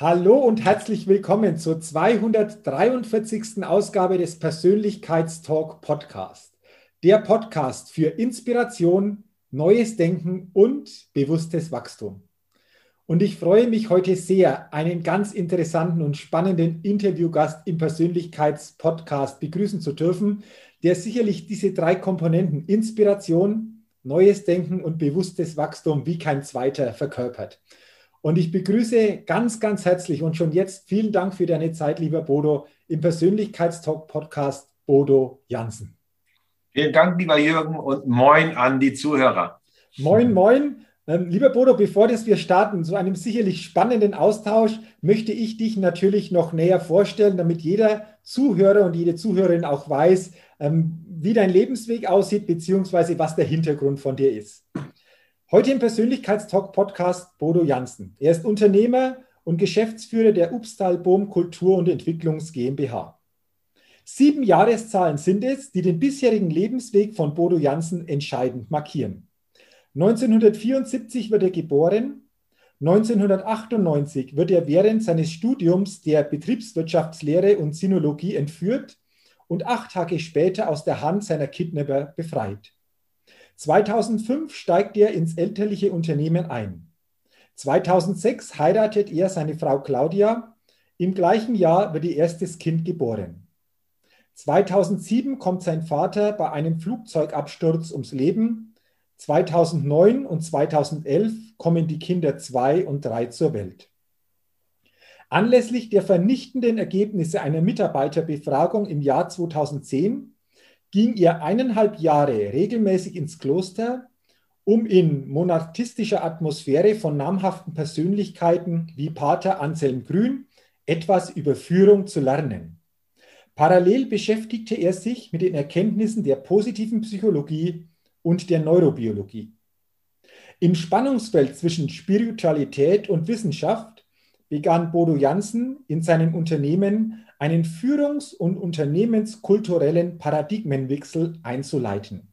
Hallo und herzlich willkommen zur 243. Ausgabe des Persönlichkeitstalk Podcast. Der Podcast für Inspiration, neues Denken und bewusstes Wachstum. Und ich freue mich heute sehr, einen ganz interessanten und spannenden Interviewgast im Persönlichkeitspodcast begrüßen zu dürfen, der sicherlich diese drei Komponenten Inspiration, neues Denken und bewusstes Wachstum wie kein zweiter verkörpert. Und ich begrüße ganz, ganz herzlich und schon jetzt vielen Dank für deine Zeit, lieber Bodo, im Persönlichkeitstalk-Podcast Bodo Jansen. Vielen Dank, lieber Jürgen, und moin an die Zuhörer. Moin, moin. Ähm, lieber Bodo, bevor das wir starten, zu einem sicherlich spannenden Austausch, möchte ich dich natürlich noch näher vorstellen, damit jeder Zuhörer und jede Zuhörerin auch weiß, ähm, wie dein Lebensweg aussieht, beziehungsweise was der Hintergrund von dir ist. Heute im Persönlichkeitstalk-Podcast Bodo Jansen. Er ist Unternehmer und Geschäftsführer der Upstal Bohm Kultur- und Entwicklungs GmbH. Sieben Jahreszahlen sind es, die den bisherigen Lebensweg von Bodo Jansen entscheidend markieren. 1974 wird er geboren. 1998 wird er während seines Studiums der Betriebswirtschaftslehre und Sinologie entführt und acht Tage später aus der Hand seiner Kidnapper befreit. 2005 steigt er ins elterliche Unternehmen ein. 2006 heiratet er seine Frau Claudia. Im gleichen Jahr wird ihr erstes Kind geboren. 2007 kommt sein Vater bei einem Flugzeugabsturz ums Leben. 2009 und 2011 kommen die Kinder zwei und drei zur Welt. Anlässlich der vernichtenden Ergebnisse einer Mitarbeiterbefragung im Jahr 2010 ging ihr eineinhalb Jahre regelmäßig ins Kloster, um in monarchistischer Atmosphäre von namhaften Persönlichkeiten wie Pater Anselm Grün etwas über Führung zu lernen. Parallel beschäftigte er sich mit den Erkenntnissen der positiven Psychologie und der Neurobiologie. Im Spannungsfeld zwischen Spiritualität und Wissenschaft begann Bodo Jansen in seinem Unternehmen einen führungs- und unternehmenskulturellen Paradigmenwechsel einzuleiten.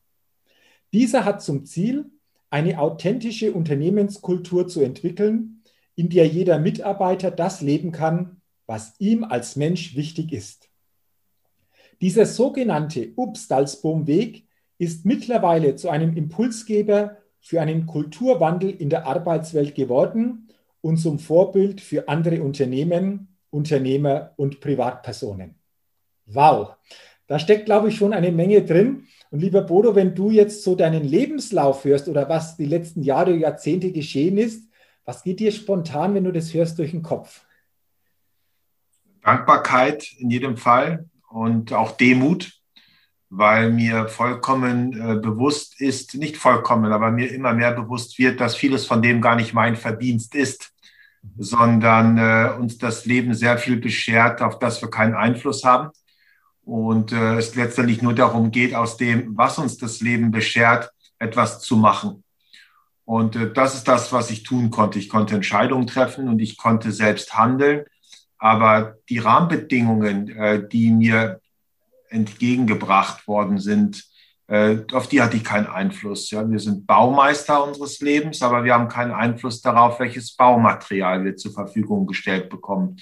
Dieser hat zum Ziel, eine authentische Unternehmenskultur zu entwickeln, in der jeder Mitarbeiter das leben kann, was ihm als Mensch wichtig ist. Dieser sogenannte Upstalsboom-Weg ist mittlerweile zu einem Impulsgeber für einen Kulturwandel in der Arbeitswelt geworden und zum Vorbild für andere Unternehmen, Unternehmer und Privatpersonen. Wow, da steckt, glaube ich, schon eine Menge drin. Und lieber Bodo, wenn du jetzt so deinen Lebenslauf hörst oder was die letzten Jahre, Jahrzehnte geschehen ist, was geht dir spontan, wenn du das hörst, durch den Kopf? Dankbarkeit in jedem Fall und auch Demut, weil mir vollkommen äh, bewusst ist, nicht vollkommen, aber mir immer mehr bewusst wird, dass vieles von dem gar nicht mein Verdienst ist sondern äh, uns das Leben sehr viel beschert, auf das wir keinen Einfluss haben. Und äh, es letztendlich nur darum geht, aus dem, was uns das Leben beschert, etwas zu machen. Und äh, das ist das, was ich tun konnte. Ich konnte Entscheidungen treffen und ich konnte selbst handeln. Aber die Rahmenbedingungen, äh, die mir entgegengebracht worden sind, äh, auf die hatte ich keinen Einfluss. Ja, wir sind Baumeister unseres Lebens, aber wir haben keinen Einfluss darauf, welches Baumaterial wir zur Verfügung gestellt bekommen.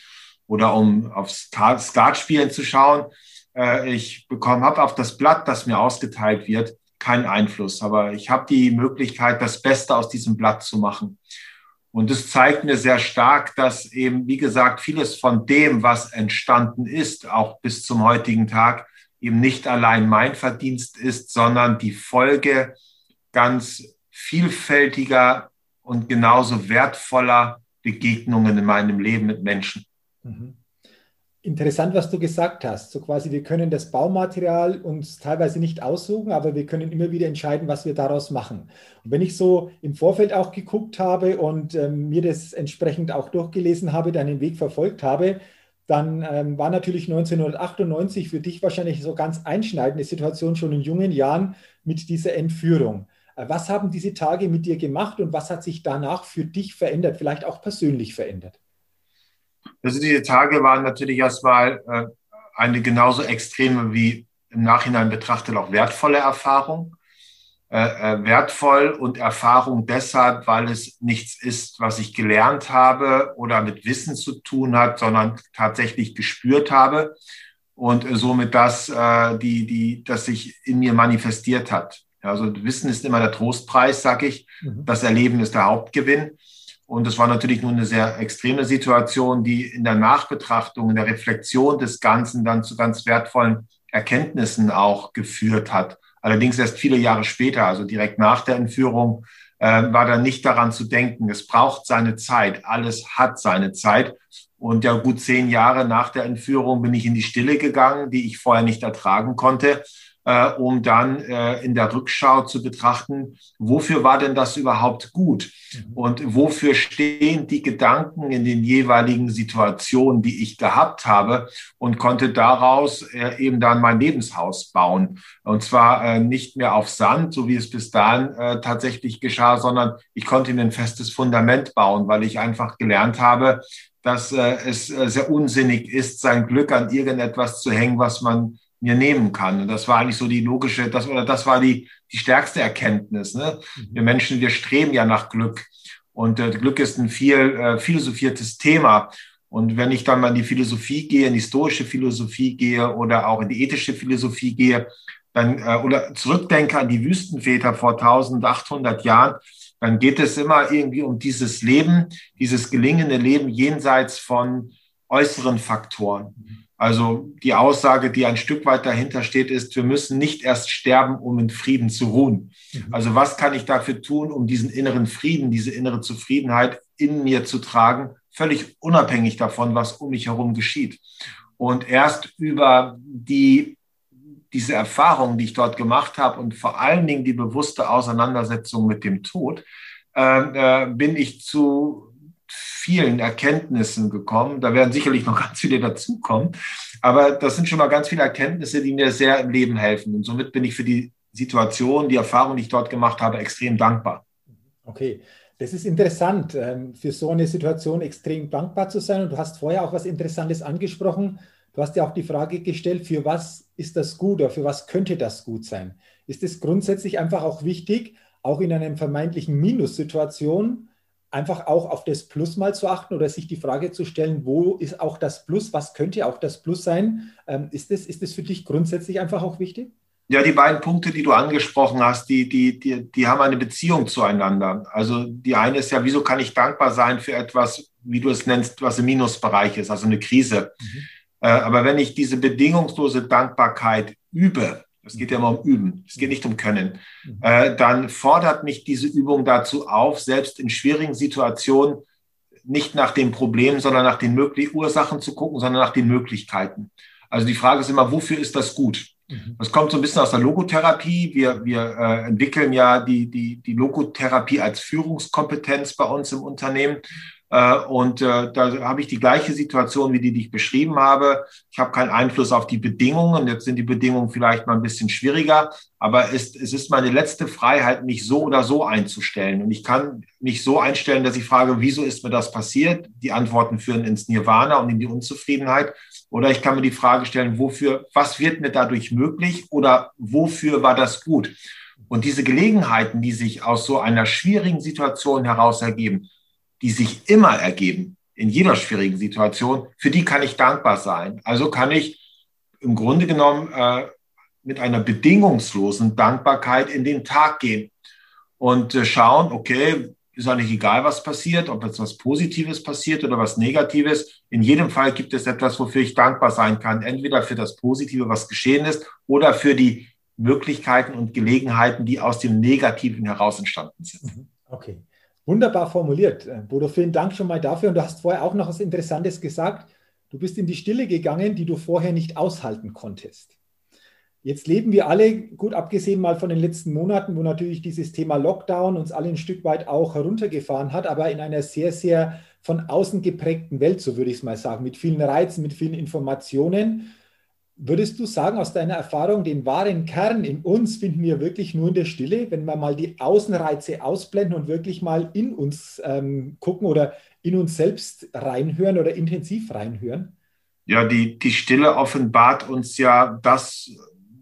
Oder um aufs Skatspielen zu schauen, äh, ich bekomme, habe auf das Blatt, das mir ausgeteilt wird, keinen Einfluss. Aber ich habe die Möglichkeit, das Beste aus diesem Blatt zu machen. Und es zeigt mir sehr stark, dass eben, wie gesagt, vieles von dem, was entstanden ist, auch bis zum heutigen Tag, eben nicht allein mein Verdienst ist, sondern die Folge ganz vielfältiger und genauso wertvoller Begegnungen in meinem Leben mit Menschen. Mhm. Interessant, was du gesagt hast. So quasi, wir können das Baumaterial uns teilweise nicht aussuchen, aber wir können immer wieder entscheiden, was wir daraus machen. Und wenn ich so im Vorfeld auch geguckt habe und ähm, mir das entsprechend auch durchgelesen habe, deinen Weg verfolgt habe, dann ähm, war natürlich 1998 für dich wahrscheinlich so ganz einschneidende Situation schon in jungen Jahren mit dieser Entführung. Äh, was haben diese Tage mit dir gemacht und was hat sich danach für dich verändert, vielleicht auch persönlich verändert? Also diese Tage waren natürlich erstmal äh, eine genauso extreme wie im Nachhinein betrachtet auch wertvolle Erfahrung. Äh, äh, wertvoll und Erfahrung deshalb, weil es nichts ist, was ich gelernt habe oder mit Wissen zu tun hat, sondern tatsächlich gespürt habe und äh, somit das, die, die, das sich in mir manifestiert hat. Also Wissen ist immer der Trostpreis, sag ich. Mhm. Das Erleben ist der Hauptgewinn. Und es war natürlich nur eine sehr extreme Situation, die in der Nachbetrachtung, in der Reflexion des Ganzen dann zu ganz wertvollen Erkenntnissen auch geführt hat. Allerdings erst viele Jahre später, also direkt nach der Entführung, äh, war dann nicht daran zu denken. Es braucht seine Zeit. Alles hat seine Zeit. Und ja, gut zehn Jahre nach der Entführung bin ich in die Stille gegangen, die ich vorher nicht ertragen konnte äh, um dann äh, in der Rückschau zu betrachten, wofür war denn das überhaupt gut? Mhm. Und wofür stehen die Gedanken in den jeweiligen Situationen, die ich gehabt habe und konnte daraus äh, eben dann mein Lebenshaus bauen. Und zwar äh, nicht mehr auf Sand, so wie es bis dahin äh, tatsächlich geschah, sondern ich konnte mir ein festes Fundament bauen, weil ich einfach gelernt habe, dass äh, es äh, sehr unsinnig ist, sein Glück an irgendetwas zu hängen, was man mir nehmen kann. Und das war eigentlich so die logische, das, oder das war die, die stärkste Erkenntnis. Ne? Mhm. Wir Menschen, wir streben ja nach Glück. Und äh, Glück ist ein viel äh, philosophiertes Thema. Und wenn ich dann mal in die Philosophie gehe, in die historische Philosophie gehe oder auch in die ethische Philosophie gehe, dann äh, oder zurückdenke an die Wüstenväter vor 1800 Jahren, dann geht es immer irgendwie um dieses Leben, dieses gelingende Leben jenseits von äußeren Faktoren. Also die Aussage, die ein Stück weit dahinter steht, ist, wir müssen nicht erst sterben, um in Frieden zu ruhen. Mhm. Also was kann ich dafür tun, um diesen inneren Frieden, diese innere Zufriedenheit in mir zu tragen, völlig unabhängig davon, was um mich herum geschieht. Und erst über die, diese Erfahrung, die ich dort gemacht habe und vor allen Dingen die bewusste Auseinandersetzung mit dem Tod, äh, äh, bin ich zu vielen Erkenntnissen gekommen. Da werden sicherlich noch ganz viele dazukommen. Aber das sind schon mal ganz viele Erkenntnisse, die mir sehr im Leben helfen. Und somit bin ich für die Situation, die Erfahrung, die ich dort gemacht habe, extrem dankbar. Okay. Das ist interessant, ähm, für so eine Situation extrem dankbar zu sein. Und du hast vorher auch was Interessantes angesprochen. Du hast ja auch die Frage gestellt, für was ist das gut oder für was könnte das gut sein? Ist es grundsätzlich einfach auch wichtig, auch in einer vermeintlichen Minussituation einfach auch auf das Plus mal zu achten oder sich die Frage zu stellen, wo ist auch das Plus, was könnte auch das Plus sein? Ähm, ist, das, ist das für dich grundsätzlich einfach auch wichtig? Ja, die beiden Punkte, die du angesprochen hast, die, die, die, die haben eine Beziehung zueinander. Also die eine ist ja, wieso kann ich dankbar sein für etwas, wie du es nennst, was im Minusbereich ist, also eine Krise. Mhm. Äh, aber wenn ich diese bedingungslose Dankbarkeit übe, es geht ja immer um Üben, es geht nicht um Können, mhm. äh, dann fordert mich diese Übung dazu auf, selbst in schwierigen Situationen nicht nach den Problemen, sondern nach den möglichen Ursachen zu gucken, sondern nach den Möglichkeiten. Also die Frage ist immer, wofür ist das gut? Mhm. Das kommt so ein bisschen aus der Logotherapie. Wir, wir äh, entwickeln ja die, die, die Logotherapie als Führungskompetenz bei uns im Unternehmen. Äh, und äh, da habe ich die gleiche Situation, wie die, die ich beschrieben habe. Ich habe keinen Einfluss auf die Bedingungen. Jetzt sind die Bedingungen vielleicht mal ein bisschen schwieriger, aber es, es ist meine letzte Freiheit, mich so oder so einzustellen. Und ich kann mich so einstellen, dass ich frage, wieso ist mir das passiert? Die Antworten führen ins Nirvana und in die Unzufriedenheit. Oder ich kann mir die Frage stellen, wofür, was wird mir dadurch möglich oder wofür war das gut? Und diese Gelegenheiten, die sich aus so einer schwierigen Situation heraus ergeben, die sich immer ergeben, in jeder schwierigen Situation, für die kann ich dankbar sein. Also kann ich im Grunde genommen äh, mit einer bedingungslosen Dankbarkeit in den Tag gehen und äh, schauen, okay, ist eigentlich egal, was passiert, ob jetzt was Positives passiert oder was Negatives. In jedem Fall gibt es etwas, wofür ich dankbar sein kann. Entweder für das Positive, was geschehen ist, oder für die Möglichkeiten und Gelegenheiten, die aus dem Negativen heraus entstanden sind. Mhm. Okay. Wunderbar formuliert. Äh, Bodo, vielen Dank schon mal dafür. Und du hast vorher auch noch was Interessantes gesagt. Du bist in die Stille gegangen, die du vorher nicht aushalten konntest. Jetzt leben wir alle, gut abgesehen mal von den letzten Monaten, wo natürlich dieses Thema Lockdown uns alle ein Stück weit auch heruntergefahren hat, aber in einer sehr, sehr von außen geprägten Welt, so würde ich es mal sagen, mit vielen Reizen, mit vielen Informationen. Würdest du sagen, aus deiner Erfahrung, den wahren Kern in uns finden wir wirklich nur in der Stille, wenn wir mal die Außenreize ausblenden und wirklich mal in uns ähm, gucken oder in uns selbst reinhören oder intensiv reinhören? Ja, die, die Stille offenbart uns ja das,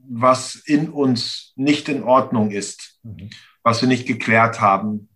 was in uns nicht in Ordnung ist, mhm. was wir nicht geklärt haben.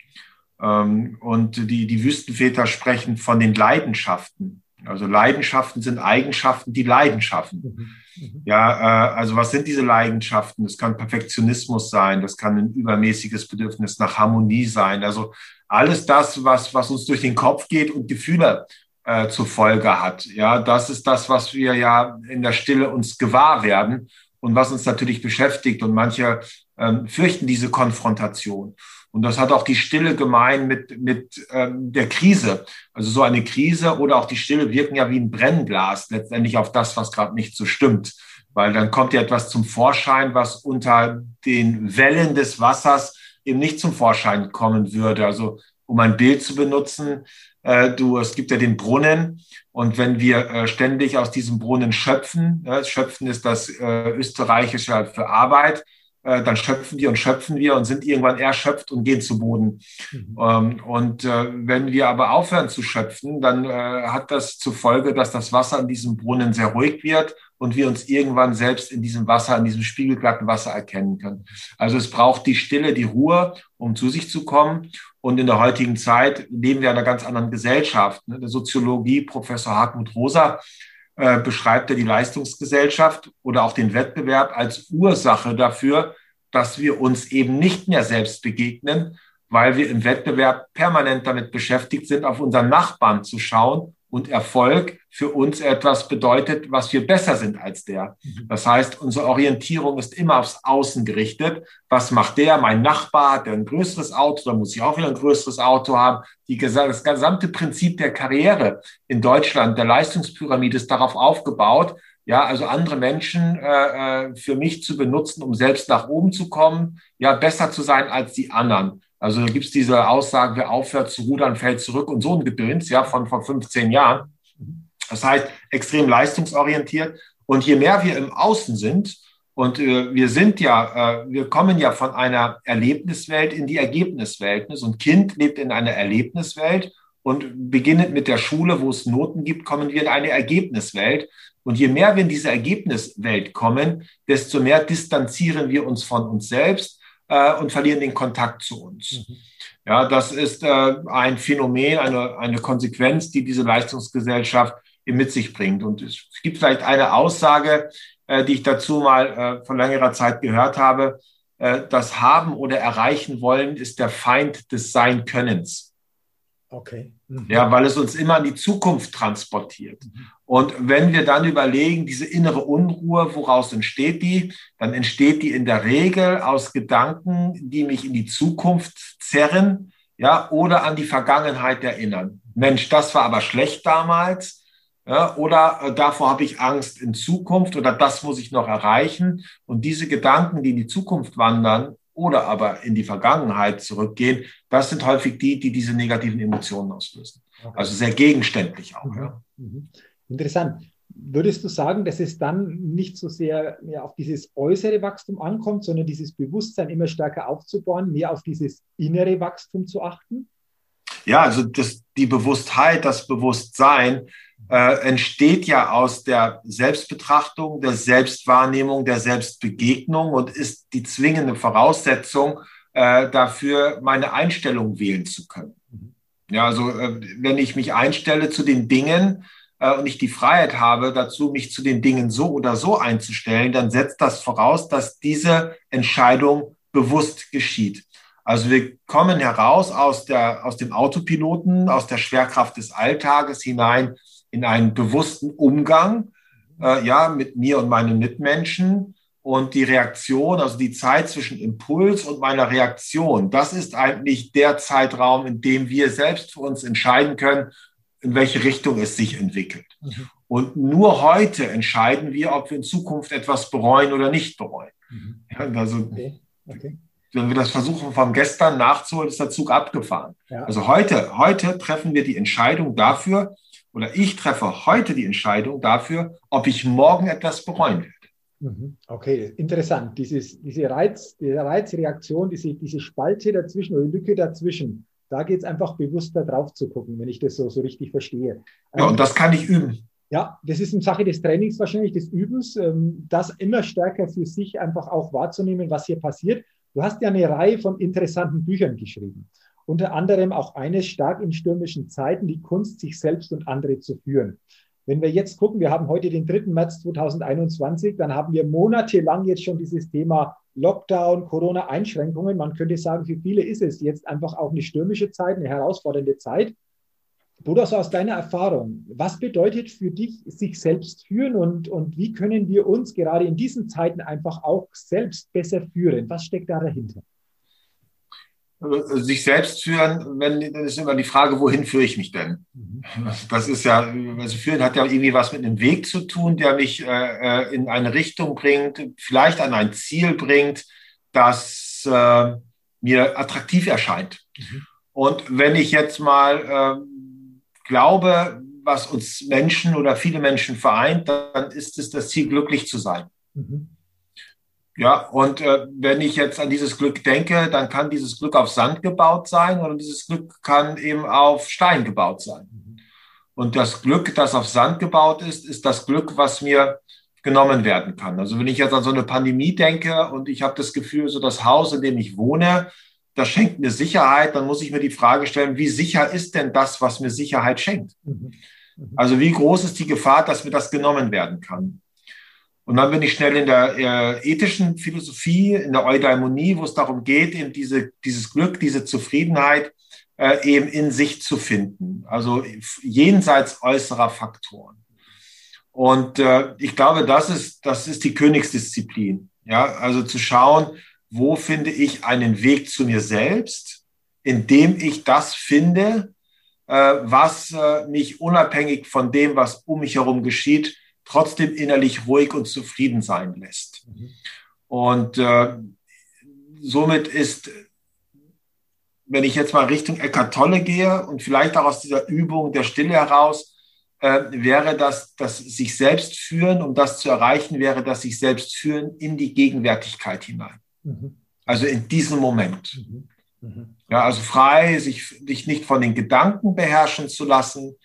Ähm, und die, die Wüstenväter sprechen von den Leidenschaften. Also Leidenschaften sind Eigenschaften, die Leidenschaften. Mhm. Mhm. Ja, äh, also was sind diese Leidenschaften? Das kann Perfektionismus sein, das kann ein übermäßiges Bedürfnis nach Harmonie sein. Also alles das, was, was uns durch den Kopf geht und Gefühle äh, zur Folge hat. Ja, das ist das, was wir ja in der Stille uns gewahr werden und was uns natürlich beschäftigt. Und manche ähm, fürchten diese Konfrontation. Und das hat auch die Stille gemein mit, mit ähm, der Krise. Also so eine Krise oder auch die Stille wirken ja wie ein Brennglas letztendlich auf das, was gerade nicht so stimmt. Weil dann kommt ja etwas zum Vorschein, was unter den Wellen des Wassers eben nicht zum Vorschein kommen würde. Also um ein Bild zu benutzen, äh, du, es gibt ja den Brunnen und wenn wir äh, ständig aus diesem Brunnen schöpfen, ja, schöpfen ist das äh, österreichische für Arbeit, äh, dann schöpfen wir und schöpfen wir und sind irgendwann erschöpft und gehen zu Boden. Mhm. Ähm, und äh, wenn wir aber aufhören zu schöpfen, dann äh, hat das zur Folge, dass das Wasser in diesem Brunnen sehr ruhig wird und wir uns irgendwann selbst in diesem Wasser, in diesem spiegelglatten Wasser erkennen können. Also es braucht die Stille, die Ruhe, um zu sich zu kommen. Und in der heutigen Zeit leben wir in einer ganz anderen Gesellschaft. Ne? Der Soziologie, Professor Hartmut Rosa, äh, beschreibt er die Leistungsgesellschaft oder auch den Wettbewerb als Ursache dafür, dass wir uns eben nicht mehr selbst begegnen, weil wir im Wettbewerb permanent damit beschäftigt sind, auf unseren Nachbarn zu schauen und Erfolg für uns etwas bedeutet, was wir besser sind als der. Mhm. Das heißt, unsere Orientierung ist immer aufs Außen gerichtet. Was macht der? Mein Nachbar hat ein größeres Auto, da muss ich auch wieder ein größeres Auto haben. Die, das gesamte Prinzip der Karriere in Deutschland, der Leistungspyramide ist darauf aufgebaut, ja, also andere Menschen äh, äh für mich zu benutzen, um selbst nach oben zu kommen, ja, besser zu sein als die anderen. Also da gibt es diese Aussage, wer aufhört zu rudern, fällt zurück und so ein Gedöns, ja, von vor 15 Jahren. Das heißt, extrem leistungsorientiert. Und je mehr wir im Außen sind, und äh, wir sind ja, äh, wir kommen ja von einer Erlebniswelt in die Ergebniswelt. Ne? So ein Kind lebt in einer Erlebniswelt und beginnend mit der Schule, wo es Noten gibt, kommen wir in eine Ergebniswelt. Und je mehr wir in diese Ergebniswelt kommen, desto mehr distanzieren wir uns von uns selbst äh, und verlieren den Kontakt zu uns. Mhm. Ja, das ist äh, ein Phänomen, eine, eine Konsequenz, die diese Leistungsgesellschaft mit sich bringt. Und es gibt vielleicht eine Aussage, äh, die ich dazu mal äh, vor längerer Zeit gehört habe. Äh, das Haben oder Erreichen wollen ist der Feind des Sein-Könnens. Okay. Mhm. Ja, weil es uns immer an die Zukunft transportiert. Mhm. Und wenn wir dann überlegen, diese innere Unruhe, woraus entsteht die? Dann entsteht die in der Regel aus Gedanken, die mich in die Zukunft zerren, ja, oder an die Vergangenheit erinnern. Mensch, das war aber schlecht damals. Ja, oder äh, davor habe ich Angst in Zukunft oder das muss ich noch erreichen. Und diese Gedanken, die in die Zukunft wandern, oder aber in die Vergangenheit zurückgehen, das sind häufig die, die diese negativen Emotionen auslösen. Okay. Also sehr gegenständlich auch. Mhm. Ja. Mhm. Interessant. Würdest du sagen, dass es dann nicht so sehr mehr auf dieses äußere Wachstum ankommt, sondern dieses Bewusstsein immer stärker aufzubauen, mehr auf dieses innere Wachstum zu achten? Ja, also das, die Bewusstheit, das Bewusstsein äh, entsteht ja aus der Selbstbetrachtung, der Selbstwahrnehmung, der Selbstbegegnung und ist die zwingende Voraussetzung äh, dafür, meine Einstellung wählen zu können. Mhm. Ja, also äh, wenn ich mich einstelle zu den Dingen äh, und ich die Freiheit habe, dazu mich zu den Dingen so oder so einzustellen, dann setzt das voraus, dass diese Entscheidung bewusst geschieht. Also wir kommen heraus aus, der, aus dem Autopiloten, aus der Schwerkraft des Alltages hinein in einen bewussten Umgang äh, ja, mit mir und meinen Mitmenschen. Und die Reaktion, also die Zeit zwischen Impuls und meiner Reaktion, das ist eigentlich der Zeitraum, in dem wir selbst für uns entscheiden können, in welche Richtung es sich entwickelt. Mhm. Und nur heute entscheiden wir, ob wir in Zukunft etwas bereuen oder nicht bereuen. Mhm. Ja, also, okay. Okay. Wenn wir das versuchen, vom gestern nachzuholen, ist der Zug abgefahren. Ja. Also heute, heute treffen wir die Entscheidung dafür, oder ich treffe heute die Entscheidung dafür, ob ich morgen etwas bereuen werde. Mhm. Okay, interessant. Dieses, diese, Reiz, diese Reizreaktion, diese, diese Spalte dazwischen oder Lücke dazwischen, da geht es einfach bewusster drauf zu gucken, wenn ich das so, so richtig verstehe. Ja, und das kann ich üben. Ja, das ist eine Sache des Trainings wahrscheinlich, des Übens, ähm, das immer stärker für sich einfach auch wahrzunehmen, was hier passiert. Du hast ja eine Reihe von interessanten Büchern geschrieben. Unter anderem auch eines stark in stürmischen Zeiten, die Kunst, sich selbst und andere zu führen. Wenn wir jetzt gucken, wir haben heute den 3. März 2021, dann haben wir monatelang jetzt schon dieses Thema Lockdown, Corona-Einschränkungen. Man könnte sagen, für viele ist es jetzt einfach auch eine stürmische Zeit, eine herausfordernde Zeit. Bruder, so aus deiner Erfahrung, was bedeutet für dich sich selbst führen und, und wie können wir uns gerade in diesen Zeiten einfach auch selbst besser führen? Was steckt da dahinter? Also, sich selbst führen, wenn, dann ist immer die Frage, wohin führe ich mich denn? Mhm. Das ist ja, also führen hat ja irgendwie was mit einem Weg zu tun, der mich äh, äh, in eine Richtung bringt, vielleicht an ein Ziel bringt, das äh, mir attraktiv erscheint. Mhm. Und wenn ich jetzt mal äh, glaube, was uns Menschen oder viele Menschen vereint, dann ist es das Ziel, glücklich zu sein. Mhm. Ja, und äh, wenn ich jetzt an dieses Glück denke, dann kann dieses Glück auf Sand gebaut sein oder dieses Glück kann eben auf Stein gebaut sein. Und das Glück, das auf Sand gebaut ist, ist das Glück, was mir genommen werden kann. Also wenn ich jetzt an so eine Pandemie denke und ich habe das Gefühl, so das Haus, in dem ich wohne, das schenkt mir Sicherheit, dann muss ich mir die Frage stellen, wie sicher ist denn das, was mir Sicherheit schenkt? Mhm. Mhm. Also wie groß ist die Gefahr, dass mir das genommen werden kann? Und dann bin ich schnell in der äh, ethischen Philosophie, in der Eudaimonie, wo es darum geht, eben diese, dieses Glück, diese Zufriedenheit äh, eben in sich zu finden, also jenseits äußerer Faktoren. Und äh, ich glaube, das ist, das ist die Königsdisziplin. Ja, also zu schauen, wo finde ich einen Weg zu mir selbst, indem ich das finde, äh, was äh, mich unabhängig von dem, was um mich herum geschieht, trotzdem innerlich ruhig und zufrieden sein lässt. Mhm. Und äh, somit ist, wenn ich jetzt mal Richtung Eckart Tolle gehe und vielleicht auch aus dieser Übung der Stille heraus, äh, wäre das, das sich selbst führen, um das zu erreichen, wäre das sich selbst führen in die Gegenwärtigkeit hinein. Mhm. Also in diesem Moment. Mhm. Mhm. Ja, also frei, sich, sich nicht von den Gedanken beherrschen zu lassen.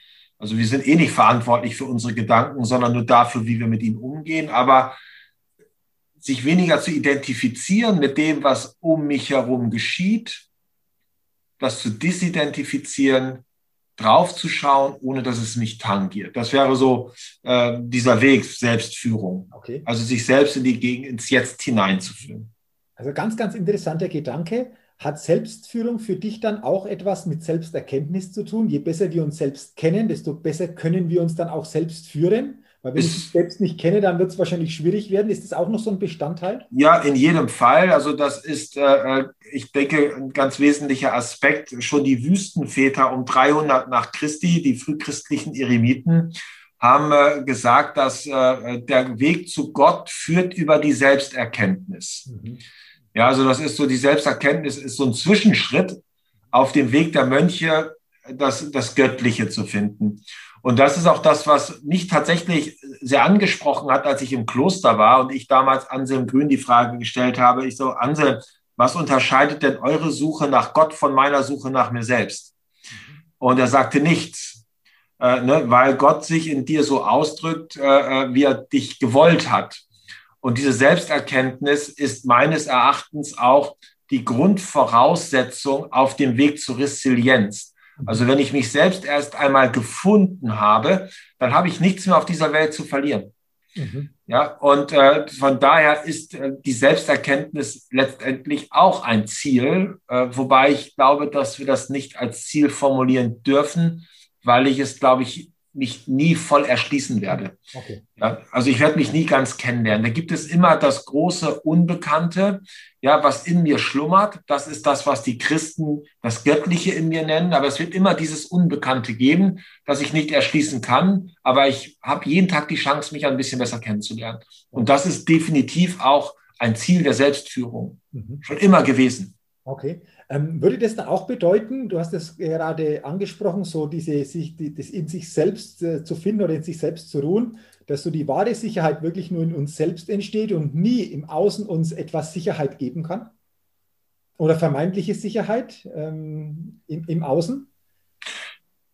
Also wir sind eh nicht verantwortlich für unsere Gedanken, sondern nur dafür, wie wir mit ihnen umgehen. Aber sich weniger zu identifizieren mit dem, was um mich herum geschieht, das zu disidentifizieren, draufzuschauen, ohne dass es mich tangiert. Das wäre so äh, dieser Weg Selbstführung. Okay. Also sich selbst in die Gegend, ins Jetzt hineinzuführen. Also ganz, ganz interessanter Gedanke. Hat Selbstführung für dich dann auch etwas mit Selbsterkenntnis zu tun? Je besser wir uns selbst kennen, desto besser können wir uns dann auch selbst führen. Weil wenn ich mich selbst nicht kenne, dann wird es wahrscheinlich schwierig werden. Ist das auch noch so ein Bestandteil? Ja, in jedem Fall. Also das ist, äh, äh ich denke, ein ganz wesentlicher Aspekt. Schon die Wüstenväter um 300 nach Christi, die frühchristlichen Eremiten, haben äh, gesagt, dass äh, der Weg zu Gott führt über die Selbsterkenntnis. Mhm. Ja, also das ist so, die Selbsterkenntnis ist so ein Zwischenschritt auf dem Weg der Mönche, das, das Göttliche zu finden. Und das ist auch das, was mich tatsächlich sehr angesprochen hat, als ich im Kloster war und ich damals Anselm Grün die Frage gestellt habe. Ich so, Anselm, was unterscheidet denn eure Suche nach Gott von meiner Suche nach mir selbst? Und er sagte nichts, äh, ne, weil Gott sich in dir so ausdrückt, äh, äh wie er dich gewollt hat. Und diese Selbsterkenntnis ist meines Erachtens auch die Grundvoraussetzung auf dem Weg zur Resilienz. Also wenn ich mich selbst erst einmal gefunden habe, dann habe ich nichts mehr auf dieser Welt zu verlieren. Mhm. Ja, und äh, von daher ist äh, die Selbsterkenntnis letztendlich auch ein Ziel, äh, wobei ich glaube, dass wir das nicht als Ziel formulieren dürfen, weil ich es, glaube ich, mich nie voll erschließen werde. Okay. Ja, also ich werde mich nie ganz kennenlernen. Da gibt es immer das große Unbekannte, ja, was in mir schlummert. Das ist das, was die Christen das Göttliche in mir nennen. Aber es wird immer dieses Unbekannte geben, das ich nicht erschließen kann. Aber ich habe jeden Tag die Chance, mich ein bisschen besser kennenzulernen. Und das ist definitiv auch ein Ziel der Selbstführung. Mhm. Schon immer gewesen. Okay. Ähm, würde das dann auch bedeuten, du hast es gerade angesprochen, so diese, sich, die, das in sich selbst äh, zu finden oder in sich selbst zu ruhen, dass so die wahre Sicherheit wirklich nur in uns selbst entsteht und nie im Außen uns etwas Sicherheit geben kann? Oder vermeintliche Sicherheit ähm, im, im Außen?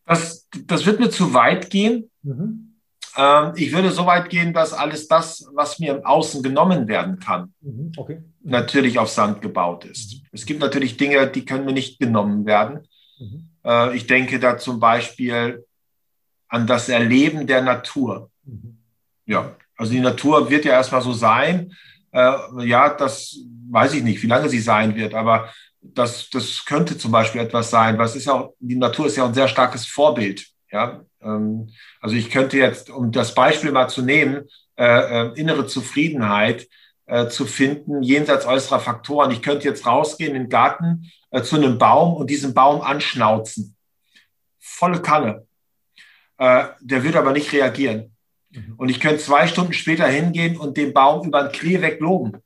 Das, das wird mir zu weit gehen. Mhm. Ähm, ich würde so weit gehen, dass alles das, was mir im Außen genommen werden kann, mhm, okay. natürlich auf Sand gebaut ist. Mhm. Es gibt natürlich Dinge, die können mir nicht genommen werden. Mhm. Äh, ich denke da zum Beispiel an das Erleben der Natur. Mhm. Ja, also die Natur wird ja erstmal so sein. Äh, ja, das weiß ich nicht, wie lange sie sein wird, aber das, das könnte zum Beispiel etwas sein, was ist ja auch, die Natur ist ja ein sehr starkes Vorbild. Ja, ähm, also ich könnte jetzt, um das Beispiel mal zu nehmen, äh, äh, innere Zufriedenheit äh, zu finden, jenseits äußerer Faktoren. Ich könnte jetzt rausgehen in den Garten äh, zu einem Baum und diesen Baum anschnauzen. Volle Kanne. Äh, der wird aber nicht reagieren. Mhm. Und ich könnte zwei Stunden später hingehen und den Baum über den Klee wegloben.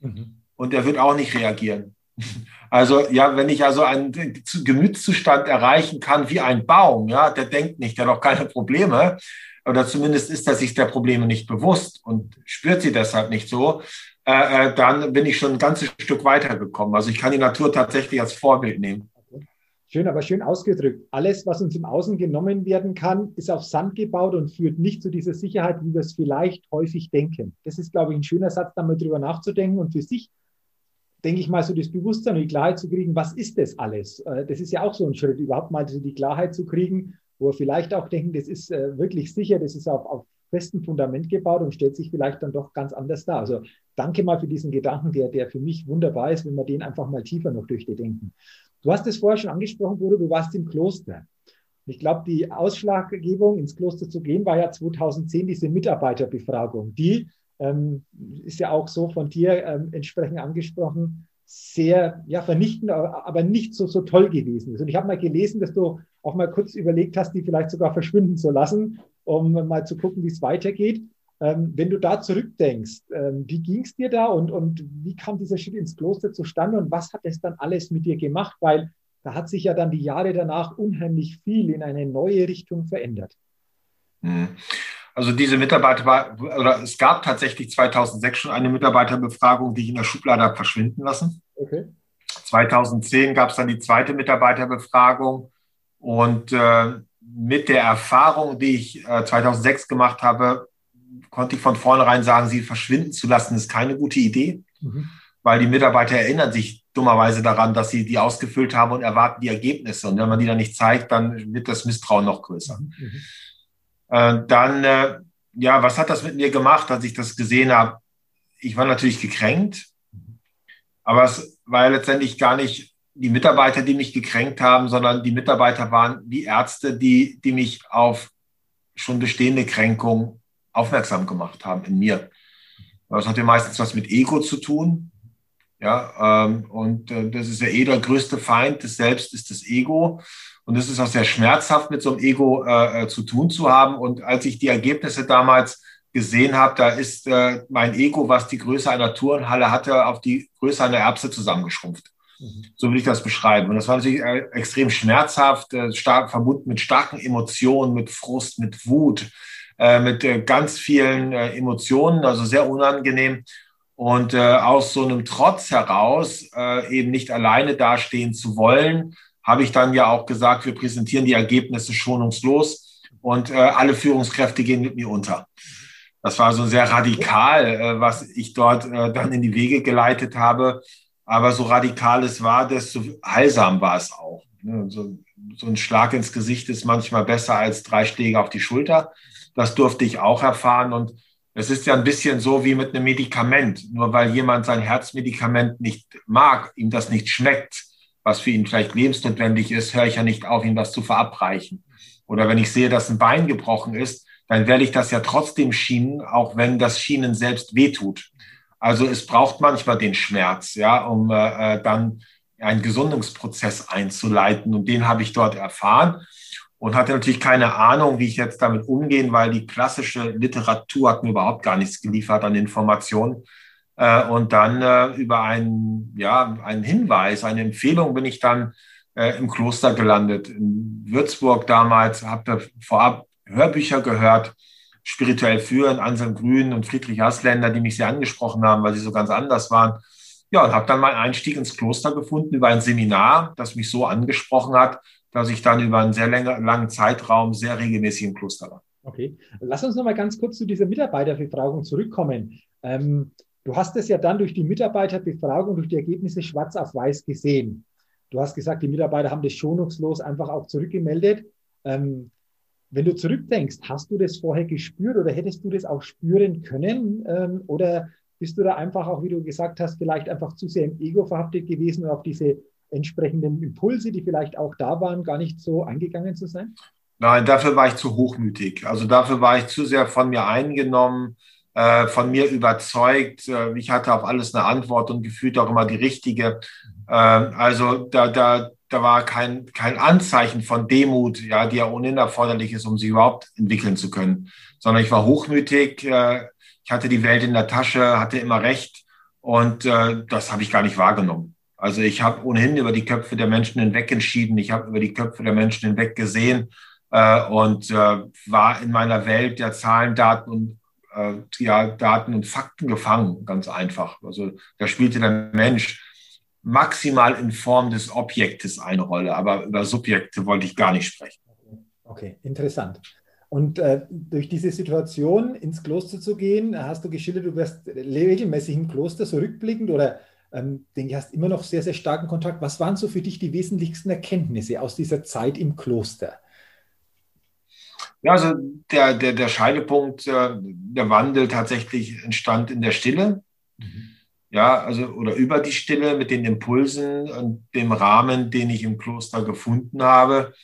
Mhm. Und der wird auch nicht reagieren. Also ja, wenn ich also einen Gemütszustand erreichen kann wie ein Baum, ja, der denkt nicht, der hat auch keine Probleme, oder zumindest ist er sich der Probleme nicht bewusst und spürt sie deshalb nicht so, äh, äh, dann bin ich schon ein ganzes Stück weitergekommen. Also ich kann die Natur tatsächlich als Vorbild nehmen. Schön, aber schön ausgedrückt. Alles, was uns im Außen genommen werden kann, ist auf Sand gebaut und führt nicht zu dieser Sicherheit, wie wir es vielleicht häufig denken. Das ist, glaube ich, ein schöner Satz, da mal drüber nachzudenken und für sich denke ich mal, so das Bewusstsein und die Klarheit zu kriegen, was ist das alles? Äh, das ist ja auch so ein Schritt, überhaupt mal die Klarheit zu kriegen, wo wir vielleicht auch denken, das ist äh, wirklich sicher, das ist auf, auf festem Fundament gebaut und stellt sich vielleicht dann doch ganz anders dar. Also danke mal für diesen Gedanken, der, der für mich wunderbar ist, wenn wir den einfach mal tiefer noch durchdenken. Du hast es vorher schon angesprochen, Bruder, du warst im Kloster. Ich glaube, die Ausschlaggebung, ins Kloster zu gehen, war ja 2010 diese Mitarbeiterbefragung, die ähm, ist ja auch so von dir ähm, entsprechend angesprochen, sehr ja, vernichtend, aber nicht so, so toll gewesen ist. Und ich habe mal gelesen, dass du auch mal kurz überlegt hast, die vielleicht sogar verschwinden zu lassen, um mal zu gucken, wie es weitergeht. Ähm, wenn du da zurückdenkst, ähm, wie ging es dir da und, und wie kam dieser Schritt ins Kloster zustande und was hat es dann alles mit dir gemacht? Weil da hat sich ja dann die Jahre danach unheimlich viel in eine neue Richtung verändert. Mhm. Also diese Mitarbeiter war, oder es gab tatsächlich 2006 schon eine Mitarbeiterbefragung, die ich in der Schublade habe verschwinden lassen. Okay. 2010 gab es dann die zweite Mitarbeiterbefragung und äh, mit der Erfahrung, die ich äh, 2006 gemacht habe, konnte ich von vornherein sagen, sie verschwinden zu lassen, ist keine gute Idee, mhm. weil die Mitarbeiter erinnern sich dummerweise daran, dass sie die ausgefüllt haben und erwarten die Ergebnisse. Und wenn man die dann nicht zeigt, dann wird das Misstrauen noch größer. Mhm. Äh, dann, äh, ja, was hat das mit mir gemacht, als ich das gesehen habe? Ich war natürlich gekränkt, aber es war ja letztendlich gar nicht die Mitarbeiter, die mich gekränkt haben, sondern die Mitarbeiter waren die Ärzte, die, die mich auf schon bestehende Kränkungen aufmerksam gemacht haben in mir. Das hat ja meistens was mit Ego zu tun. Ja, ähm, und äh, das ist ja eh der größte Feind des Selbst, ist das Ego. Und es ist auch sehr schmerzhaft, mit so einem Ego äh, äh, zu tun zu haben. Und als ich die Ergebnisse damals gesehen habe, da ist äh, mein Ego, was die Größe einer Turnhalle hatte, auf die Größe einer Erbse zusammengeschrumpft. Mhm. So will ich das beschreiben. Und das war natürlich äh, extrem schmerzhaft, äh, stark verbunden mit starken Emotionen, mit Frust, mit Wut, mit ganz vielen Emotionen, also sehr unangenehm. Und äh, aus so einem Trotz heraus, äh, eben nicht alleine dastehen zu wollen, habe ich dann ja auch gesagt, wir präsentieren die Ergebnisse schonungslos und äh, alle Führungskräfte gehen mit mir unter. Das war so sehr radikal, äh, was ich dort äh, dann in die Wege geleitet habe. Aber so radikal es war, desto heilsam war es auch. Ne? So, so ein Schlag ins Gesicht ist manchmal besser als drei Schläge auf die Schulter. Das durfte ich auch erfahren. Und Es ist ja ein bisschen so wie mit einem Medikament. Nur weil jemand sein Herzmedikament nicht mag, ihm das nicht schmeckt, was für ihn vielleicht lebensnotwendig ist, höre ich ja nicht auf, ihm das zu verabreichen. Oder wenn ich sehe, dass ein Bein gebrochen ist, dann werde ich das ja trotzdem schienen, auch wenn das Schienen selbst wehtut. Also es braucht manchmal den Schmerz, ja, um äh, äh dann einen Gesundungsprozess einzuleiten. Und den habe ich dort erfahren und hatte natürlich keine Ahnung, wie ich jetzt damit umgehen, weil die klassische Literatur hat mir überhaupt gar nichts geliefert an Informationen. Äh, und dann äh, über einen, ja, einen Hinweis, eine Empfehlung bin ich dann äh, im Kloster gelandet. In Würzburg damals habe vorab Hörbücher gehört, spirituell führen, Anselm Grün und Friedrich Hasländer, die mich sehr angesprochen haben, weil sie so ganz anders waren. Ja, und habe dann meinen Einstieg ins Kloster gefunden über ein Seminar, das mich so angesprochen hat, dass ich dann über einen sehr länger, langen Zeitraum sehr regelmäßig im Kloster war. Okay, lass uns noch mal ganz kurz zu dieser Mitarbeiterbefragung zurückkommen. Ähm, du hast es ja dann durch die Mitarbeiterbefragung, durch die Ergebnisse schwarz auf weiß gesehen. Du hast gesagt, die Mitarbeiter haben das schonungslos einfach auch zurückgemeldet. Ähm, wenn du zurückdenkst, hast du das vorher gespürt oder hättest du das auch spüren können? Ähm, oder bist du da einfach auch, wie du gesagt hast, vielleicht einfach zu sehr im Ego verhaftet gewesen und auf diese entsprechenden Impulse, die vielleicht auch da waren, gar nicht so eingegangen zu sein? Nein, dafür war ich zu hochmütig. Also dafür war ich zu sehr von mir eingenommen, äh, von mir überzeugt. Äh, ich hatte auf alles eine Antwort und gefühlt auch immer die richtige. Äh, also da, da, da war kein, kein Anzeichen von Demut, ja, die ja ohnehin erforderlich ist, um sie überhaupt entwickeln zu können. Sondern ich war hochmütig, äh, ich hatte die Welt in der Tasche, hatte immer recht und äh, das habe ich gar nicht wahrgenommen. Also ich habe ohnehin über die Köpfe der Menschen hinweg entschieden. Ich habe über die Köpfe der Menschen hinweg gesehen äh, und äh, war in meiner Welt der Zahlen, Daten und äh, ja, Daten und Fakten gefangen, ganz einfach. Also da spielte der Mensch maximal in Form des Objektes eine Rolle, aber über Subjekte wollte ich gar nicht sprechen. Okay, interessant. Und äh, durch diese Situation ins Kloster zu gehen, hast du geschildert, du wirst regelmäßig im Kloster so rückblickend oder ähm, denke ich, hast immer noch sehr, sehr starken Kontakt. Was waren so für dich die wesentlichsten Erkenntnisse aus dieser Zeit im Kloster? Ja, also der, der, der Scheidepunkt, äh, der Wandel tatsächlich entstand in der Stille. Mhm. Ja, also oder über die Stille mit den Impulsen und dem Rahmen, den ich im Kloster gefunden habe.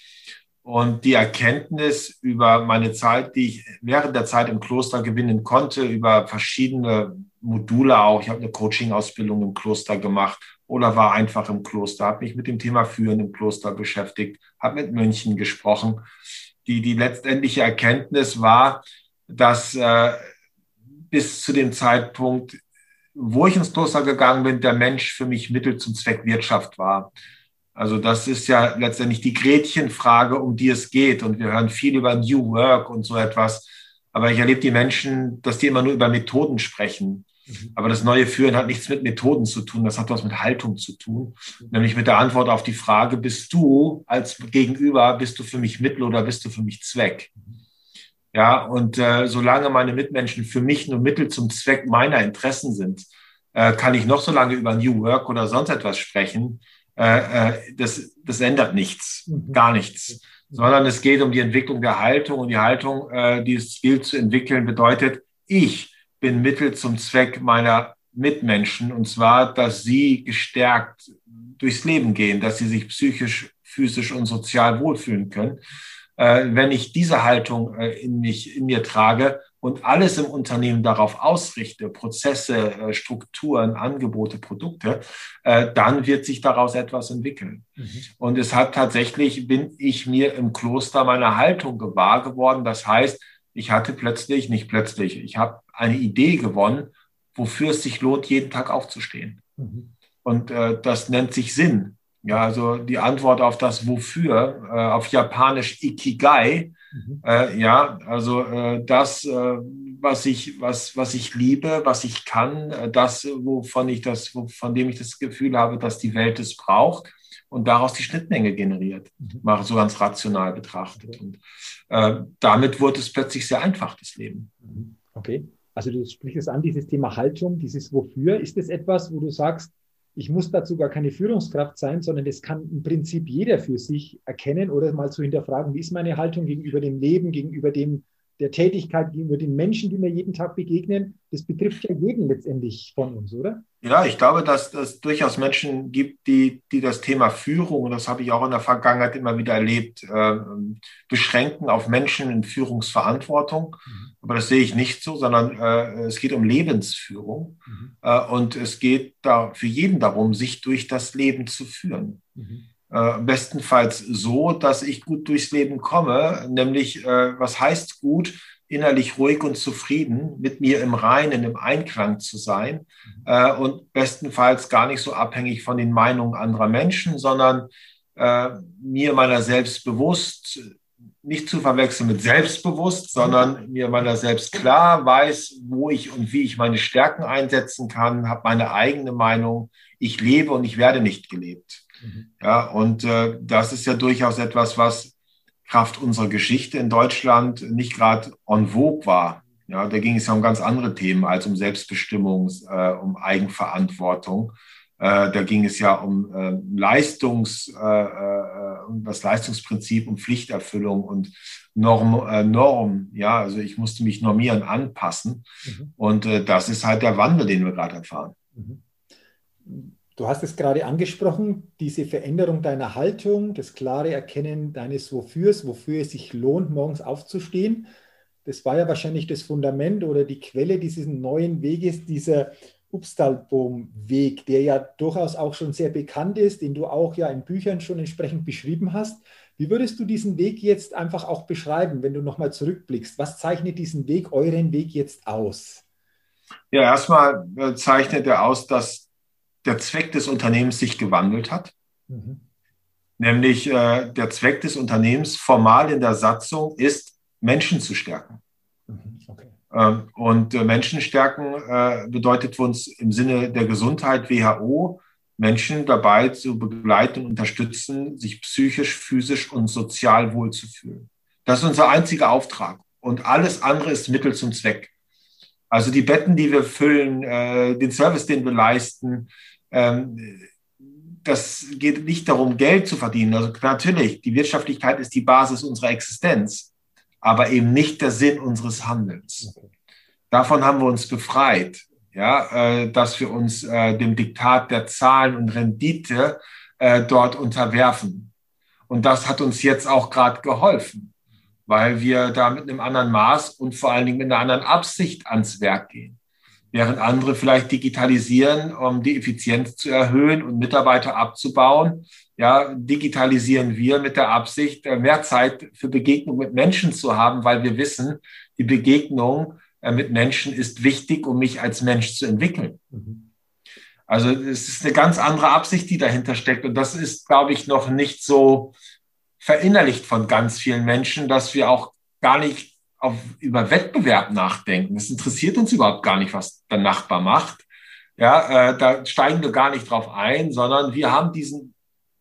Und die Erkenntnis über meine Zeit, die ich während der Zeit im Kloster gewinnen konnte, über verschiedene Module auch. Ich habe eine Coaching-Ausbildung im Kloster gemacht oder war einfach im Kloster, habe mich mit dem Thema Führen im Kloster beschäftigt, habe mit Mönchen gesprochen. Die, die letztendliche Erkenntnis war, dass äh, bis zu dem Zeitpunkt, wo ich ins Kloster gegangen bin, der Mensch für mich Mittel zum Zweck Wirtschaft war. Also das ist ja letztendlich die Gretchenfrage, um die es geht. Und wir hören viel über New Work und so etwas. Aber ich erlebe die Menschen, dass die immer nur über Methoden sprechen. Mhm. Aber das neue Führen hat nichts mit Methoden zu tun, das hat was mit Haltung zu tun, mhm. nämlich mit der Antwort auf die Frage, bist du als Gegenüber, bist du für mich Mittel oder bist du für mich Zweck? Mhm. Ja, und äh, solange meine Mitmenschen für mich nur Mittel zum Zweck meiner Interessen sind, äh, kann ich noch so lange über New Work oder sonst etwas sprechen. Äh, äh, das, das ändert nichts, gar nichts, sondern es geht um die Entwicklung der Haltung und die Haltung, äh, die es gilt zu entwickeln, bedeutet, ich bin Mittel zum Zweck meiner Mitmenschen und zwar, dass sie gestärkt durchs Leben gehen, dass sie sich psychisch, physisch und sozial wohlfühlen können. Äh, wenn ich diese Haltung äh, in mich, in mir trage und alles im Unternehmen darauf ausrichte, Prozesse, äh, Strukturen, Angebote, Produkte, äh, dann wird sich daraus etwas entwickeln. Mhm. Und es hat tatsächlich, bin ich mir im Kloster meiner Haltung gewahr geworden. Das heißt, ich hatte plötzlich, nicht plötzlich, ich habe eine Idee gewonnen, wofür es sich lohnt, jeden Tag aufzustehen. Mhm. Und äh, das nennt sich Sinn. Ja, also die Antwort auf das Wofür, äh, auf Japanisch Ikigai, mhm. äh, ja, also äh, das, äh, was ich, was, was ich liebe, was ich kann, äh, das, wovon ich das, von dem ich das Gefühl habe, dass die Welt es braucht und daraus die Schnittmenge generiert, mhm. mal so ganz rational betrachtet. Und äh, damit wurde es plötzlich sehr einfach, das Leben. Mhm. Okay. Also du sprichst es an, dieses Thema Haltung, dieses Wofür. Ist es etwas, wo du sagst, ich muss dazu gar keine Führungskraft sein, sondern das kann im Prinzip jeder für sich erkennen oder mal zu hinterfragen, wie ist meine Haltung gegenüber dem Leben, gegenüber dem der Tätigkeit gegenüber den Menschen, die mir jeden Tag begegnen, das betrifft ja jeden letztendlich von uns, oder? Ja, ich glaube, dass es durchaus Menschen gibt, die, die das Thema Führung, und das habe ich auch in der Vergangenheit immer wieder erlebt, äh, beschränken auf Menschen in Führungsverantwortung. Mhm. Aber das sehe ich nicht so, sondern äh, es geht um Lebensführung. Mhm. Äh, und es geht da für jeden darum, sich durch das Leben zu führen. Mhm. Äh, bestenfalls so, dass ich gut durchs Leben komme, nämlich äh, was heißt gut? innerlich ruhig und zufrieden, mit mir im Reinen, im Einklang zu sein. Äh, und bestenfalls gar nicht so abhängig von den Meinungen anderer Menschen, sondern äh, mir meiner selbst bewusst, nicht zu verwechseln mit selbstbewusst, sondern mir meiner selbst klar weiß, wo ich und wie ich meine Stärken einsetzen kann, habe meine eigene Meinung, ich lebe und ich werde nicht gelebt. Mhm. Ja, und äh, das ist ja durchaus etwas, was Kraft unserer Geschichte in Deutschland nicht gerade en vogue war. Ja, da ging es ja um ganz andere Themen als um Selbstbestimmung, äh, um Eigenverantwortung. Äh, da ging es ja um äh, Leistungs, äh, äh, um das Leistungsprinzip, um Pflichterfüllung und Norm, äh, Norm. Ja, also ich musste mich normieren, anpassen. Mhm. Und das ist halt der Wandel, den wir gerade erfahren. Mhm. Du hast es gerade angesprochen, diese Veränderung deiner Haltung, das klare Erkennen deines Wofürs, wofür es sich lohnt, morgens aufzustehen. Das war ja wahrscheinlich das Fundament oder die Quelle dieses neuen Weges, dieser Upstalboom-Weg, der ja durchaus auch schon sehr bekannt ist, den du auch ja in Büchern schon entsprechend beschrieben hast. Wie würdest du diesen Weg jetzt einfach auch beschreiben, wenn du nochmal zurückblickst? Was zeichnet diesen Weg, euren Weg jetzt aus? Ja, erstmal äh, zeichnet er aus, dass der Zweck des Unternehmens sich gewandelt hat. Mhm. Nämlich äh, der Zweck des Unternehmens formal in der Satzung ist, Menschen zu stärken. Mhm. Okay. Ähm, und äh, Menschen stärken äh, bedeutet für uns im Sinne der Gesundheit WHO, Menschen dabei zu begleiten und unterstützen, sich psychisch, physisch und sozial wohlzufühlen. Das ist unser einziger Auftrag. Und alles andere ist Mittel zum Zweck. Also die Betten, die wir füllen, äh, den Service, den wir leisten, ähm, das geht nicht darum, Geld zu verdienen. Also natürlich, die Wirtschaftlichkeit ist die Basis unserer Existenz, aber eben nicht der Sinn unseres Handelns. Davon haben wir uns befreit, ja, äh, dass wir uns äh, dem Diktat der Zahlen und Rendite äh, dort unterwerfen. Und das hat uns jetzt auch gerade geholfen, weil wir da mit einem anderen Maß und vor allen Dingen mit einer anderen Absicht ans Werk gehen während andere vielleicht digitalisieren, um die Effizienz zu erhöhen und Mitarbeiter abzubauen. Ja, digitalisieren wir mit der Absicht, äh, mehr Zeit für Begegnung mit Menschen zu haben, weil wir wissen, die Begegnung äh, mit Menschen ist wichtig, um mich als Mensch zu entwickeln. Mhm. Also es ist eine ganz andere Absicht, die dahinter steckt. Und das ist, glaube ich, noch nicht so verinnerlicht von ganz vielen Menschen, dass wir auch gar nicht auf, über Wettbewerb nachdenken. Es interessiert uns überhaupt gar nicht, was der Nachbar macht. Ja, äh, da steigen wir gar nicht drauf ein, sondern wir haben diesen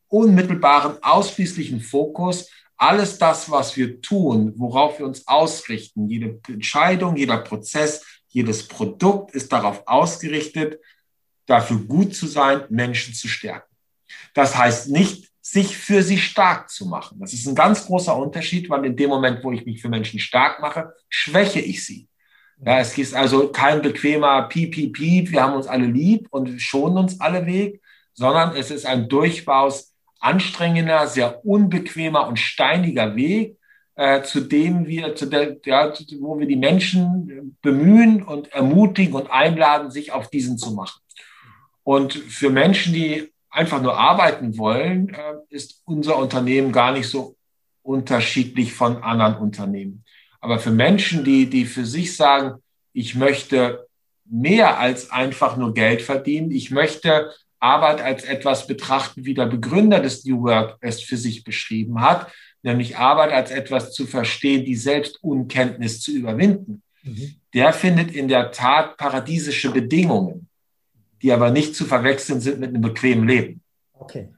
unmittelbaren, ausschließlichen Fokus. Alles das, was wir tun, worauf wir uns ausrichten, jede Entscheidung, jeder Prozess, jedes Produkt ist darauf ausgerichtet, dafür gut zu sein, Menschen zu stärken. Das heißt nicht, sich für sie stark zu machen. Das ist ein ganz großer Unterschied, weil in dem Moment, wo ich mich für Menschen stark mache, schwäche ich sie. Ja, es ist also kein bequemer Piep, Piep, Piep, wir haben uns alle lieb und schonen uns alle Weg, sondern es ist ein durchbaus anstrengender, sehr unbequemer und steiniger Weg, äh, zu dem wir, zu der, ja, wo wir die Menschen bemühen und ermutigen und einladen, sich auf diesen zu machen. Und für Menschen, die einfach nur arbeiten wollen, äh, ist unser Unternehmen gar nicht so unterschiedlich von anderen Unternehmen. Aber für Menschen, die, die für sich sagen, ich möchte mehr als einfach nur Geld verdienen, ich möchte Arbeit als etwas betrachten, wie der Begründer des New Work es für sich beschrieben hat, nämlich Arbeit als etwas zu verstehen, die Selbstunkenntnis zu überwinden. Mhm. Der findet in der Tat paradiesische Bedingungen die aber nicht zu verwechseln sind mit einem bequemen Leben. Okay.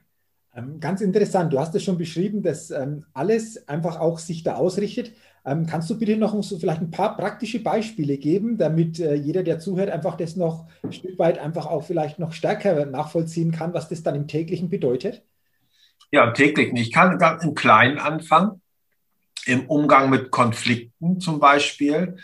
Ähm, ganz interessant. Du hast es schon beschrieben, dass ähm, alles einfach auch sich da ausrichtet. Ähm, kannst du bitte noch so vielleicht ein paar praktische Beispiele geben, damit äh, jeder, der zuhört, einfach das noch ein Stück weit einfach auch vielleicht noch stärker nachvollziehen kann, was das dann im täglichen bedeutet? Ja, im täglichen. Ich kann ganz im Kleinen anfangen. im Umgang mit Konflikten zum Beispiel.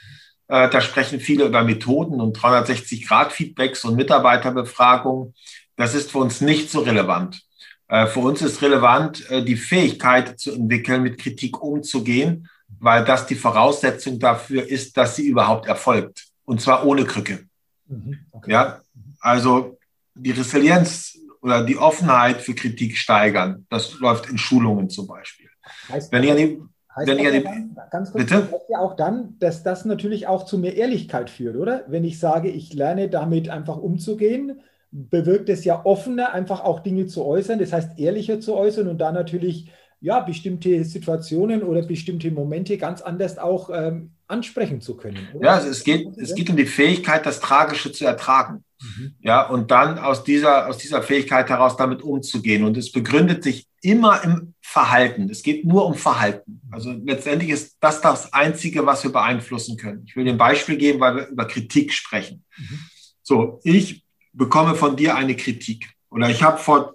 Äh, da sprechen viele über Methoden und 360-Grad-Feedbacks und Mitarbeiterbefragungen. Das ist für uns nicht so relevant. Äh, für uns ist relevant, äh, die Fähigkeit zu entwickeln, mit Kritik umzugehen, weil das die Voraussetzung dafür ist, dass sie überhaupt erfolgt. Und zwar ohne Krücke. Mhm, okay. Ja, also die Resilienz oder die Offenheit für Kritik steigern. Das läuft in Schulungen zum Beispiel. Heißt wenn ich an die, dann, ganz kurz, bitte? heißt ja auch dann, dass das natürlich auch zu mehr Ehrlichkeit führt, oder? Wenn ich sage, ich lerne damit einfach umzugehen, bewirkt es ja offener, einfach auch Dinge zu äußern, das heißt ehrlicher zu äußern und da natürlich ja, bestimmte Situationen oder bestimmte Momente ganz anders auch ähm, ansprechen zu können. Oder? Ja, also es geht, es geht um die Fähigkeit, das Tragische zu ertragen. Mhm. Ja, und dann aus dieser, aus dieser Fähigkeit heraus damit umzugehen. Und es begründet sich immer im Verhalten. Es geht nur um Verhalten. Also letztendlich ist das das Einzige, was wir beeinflussen können. Ich will dir ein Beispiel geben, weil wir über Kritik sprechen. Mhm. So, ich bekomme von dir eine Kritik. Oder ich habe vor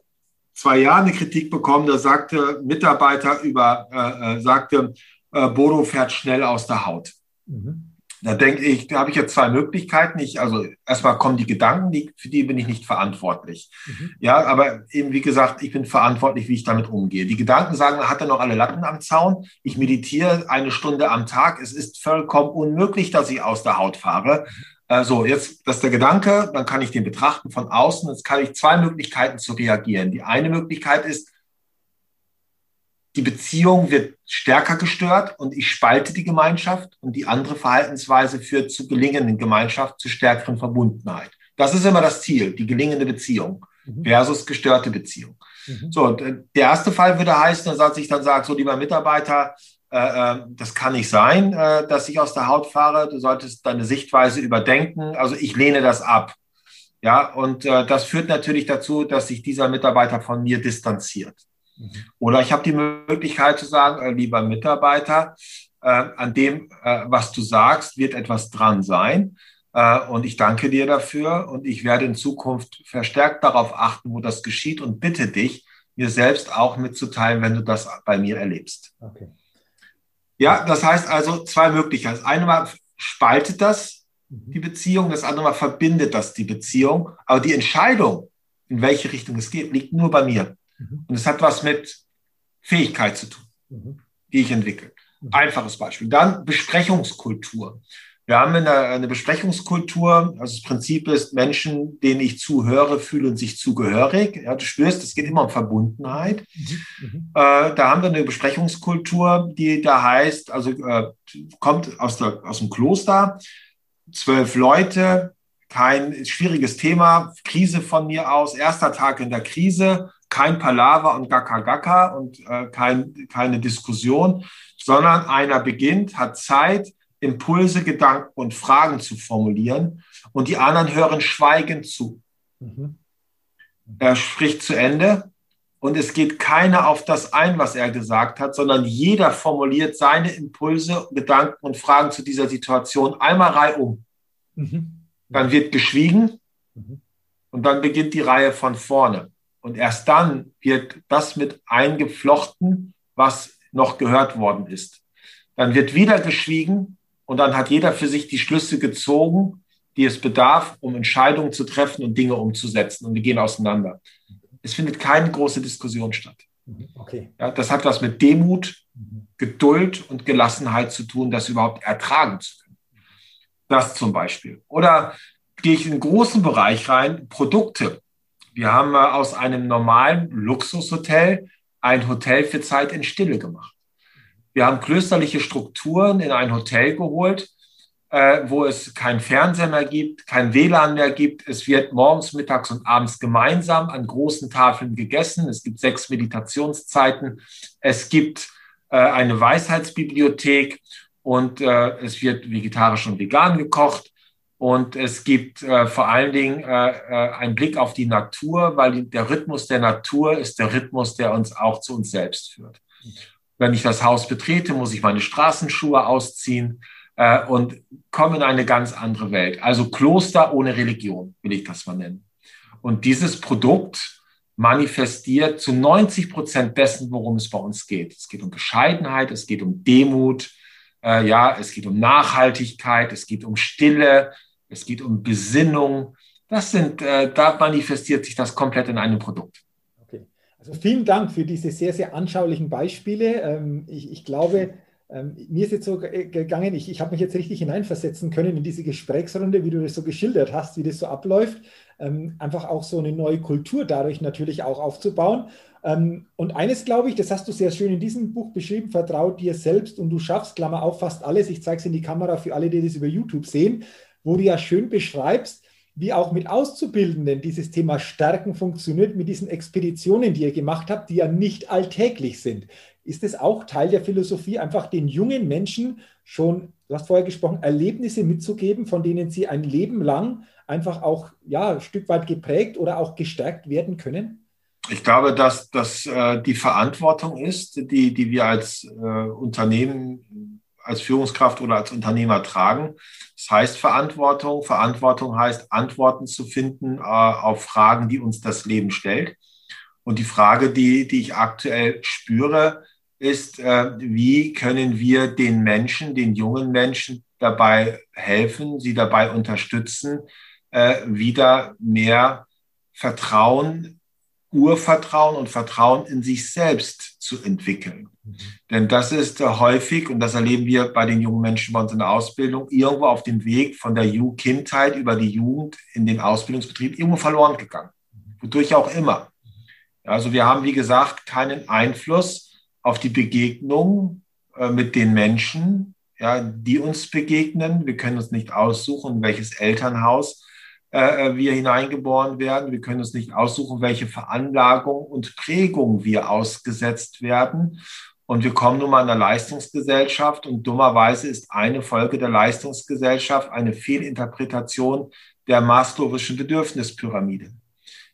zwei Jahren eine Kritik bekommen, da sagte Mitarbeiter über, äh, äh, sagte, äh, Bodo fährt schnell aus der Haut. Mhm. Da denke ich, da habe ich jetzt zwei Möglichkeiten. Ich, also erstmal kommen die Gedanken, die, für die bin ich nicht verantwortlich. Mhm. Ja, aber eben wie gesagt, ich bin verantwortlich, wie ich damit umgehe. Die Gedanken sagen, hat er noch alle Latten am Zaun. Ich meditiere eine Stunde am Tag. Es ist vollkommen unmöglich, dass ich aus der Haut fahre. Mhm. Äh, so, jetzt, das ist der Gedanke, dann kann ich den betrachten von außen. Jetzt kann ich zwei Möglichkeiten zu reagieren. Die eine Möglichkeit ist, die Beziehung wird stärker gestört und ich spalte die Gemeinschaft und die andere Verhaltensweise führt zu gelingenden Gemeinschaft, zu stärkeren Verbundenheit. Das ist immer das Ziel, die gelingende Beziehung mhm. versus gestörte Beziehung. Mhm. So, äh, der erste Fall würde heißen, dass ich dann sage, so lieber Mitarbeiter, äh, äh, das kann nicht sein, äh, dass ich aus der Haut fahre. Du solltest deine Sichtweise überdenken. Also ich lehne das ab. Ja, und das führt natürlich dazu, dass sich dieser Mitarbeiter von mir distanziert. Oder ich habe die Möglichkeit zu sagen, lieber Mitarbeiter, an dem, was du sagst, wird etwas dran sein. Und ich danke dir dafür und ich werde in Zukunft verstärkt darauf achten, wo das geschieht und bitte dich, mir selbst auch mitzuteilen, wenn du das bei mir erlebst. Okay. Ja, das heißt also zwei Möglichkeiten. Das eine Mal spaltet das mhm. die Beziehung, das andere Mal verbindet das die Beziehung. Aber die Entscheidung, in welche Richtung es geht, liegt nur bei mir. Mhm. Und es hat was mit Fähigkeit zu tun, mhm. die ich entwickle. Einfaches Beispiel. Dann Besprechungskultur. Wir haben eine, eine Besprechungskultur. Also das Prinzip ist, Menschen, denen ich zuhöre, fühlen sich zugehörig. Ja, du spürst, es geht immer um Verbundenheit. Mhm. mhm. Äh, da haben wir eine Besprechungskultur, die da heißt, also äh, kommt aus, der, aus dem Kloster, zwölf Leute, kein schwieriges Thema, Krise von mir aus, erster Tag in der Krise, kein Palaver und Gaka Gaka und äh, kein, keine Diskussion, sondern einer beginnt, hat Zeit, Impulse, Gedanken und Fragen zu formulieren und die anderen hören schweigend zu. Mhm. Er spricht zu Ende und es geht keiner auf das ein, was er gesagt hat, sondern jeder formuliert seine Impulse, Gedanken und Fragen zu dieser Situation einmal reihum. Mhm. Dann wird geschwiegen mhm. und dann beginnt die Reihe von vorne. Und erst dann wird das mit eingeflochten, was noch gehört worden ist. Dann wird wieder geschwiegen und dann hat jeder für sich die Schlüsse gezogen, die es bedarf, um Entscheidungen zu treffen und Dinge umzusetzen. Und wir gehen auseinander. Es findet keine große Diskussion statt. Mhm, okay. Ja, das hat was mit Demut, mhm. Geduld und Gelassenheit zu tun, das überhaupt ertragen zu können. Das zum Beispiel. Oder gehe ich in einen großen Bereich rein, Produkte. Wir haben aus einem normalen Luxushotel ein Hotel für Zeit in Stille gemacht. Wir haben klösterliche Strukturen in ein Hotel geholt, äh, wo es kein Fernseher mehr gibt, kein WLAN mehr gibt. Es wird morgens, mittags und abends gemeinsam an großen Tafeln gegessen. Es gibt sechs Meditationszeiten. Es gibt äh, eine Weisheitsbibliothek und äh, es wird vegetarisch und vegan gekocht. Und es gibt äh, vor allen Dingen äh, äh, einen Blick auf die Natur, weil der Rhythmus der Natur ist der Rhythmus, der uns auch zu uns selbst führt. Wenn ich das Haus betrete, muss ich meine Straßenschuhe ausziehen äh, und komme in eine ganz andere Welt. Also Kloster ohne Religion, will ich das mal nennen. Und dieses Produkt manifestiert zu 90 Prozent dessen, worum es bei uns geht. Es geht um Bescheidenheit, es geht um Demut, äh, ja, es geht um Nachhaltigkeit, es geht um Stille, es geht um Besinnung. Das sind, äh, da manifestiert sich das komplett in einem Produkt. Okay. Also vielen Dank für diese sehr, sehr anschaulichen Beispiele. Ähm, ich, ich glaube, ähm, mir ist jetzt so gegangen, ich, ich habe mich jetzt richtig hineinversetzen können in diese Gesprächsrunde, wie du das so geschildert hast, wie das so abläuft. Ähm, einfach auch so eine neue Kultur dadurch natürlich auch aufzubauen. Ähm, und eines glaube ich, das hast du sehr schön in diesem Buch beschrieben, vertrau dir selbst und du schaffst, Klammer auf, fast alles. Ich zeige es in die Kamera für alle, die das über YouTube sehen, wo du ja schön beschreibst, wie auch mit Auszubildenden dieses Thema Stärken funktioniert, mit diesen Expeditionen, die ihr gemacht habt, die ja nicht alltäglich sind. Ist es auch Teil der Philosophie, einfach den jungen Menschen schon, du hast vorher gesprochen, Erlebnisse mitzugeben, von denen sie ein Leben lang einfach auch ja, ein Stück weit geprägt oder auch gestärkt werden können? Ich glaube, dass das äh, die Verantwortung ist, die, die wir als äh, Unternehmen, als Führungskraft oder als Unternehmer tragen. Das heißt Verantwortung. Verantwortung heißt, Antworten zu finden äh, auf Fragen, die uns das Leben stellt. Und die Frage, die, die ich aktuell spüre, ist, äh, wie können wir den Menschen, den jungen Menschen dabei helfen, sie dabei unterstützen, äh, wieder mehr Vertrauen, Urvertrauen und Vertrauen in sich selbst zu entwickeln. Mhm. Denn das ist äh, häufig, und das erleben wir bei den jungen Menschen bei uns in der Ausbildung, irgendwo auf dem Weg von der Kindheit über die Jugend in den Ausbildungsbetrieb irgendwo verloren gegangen. Mhm. Wodurch auch immer. Also wir haben, wie gesagt, keinen Einfluss auf die Begegnung äh, mit den Menschen, ja, die uns begegnen. Wir können uns nicht aussuchen, welches Elternhaus äh, äh, wir hineingeboren werden. Wir können uns nicht aussuchen, welche Veranlagung und Prägung wir ausgesetzt werden. Und wir kommen nun mal in einer Leistungsgesellschaft und dummerweise ist eine Folge der Leistungsgesellschaft eine Fehlinterpretation der maslowischen Bedürfnispyramide.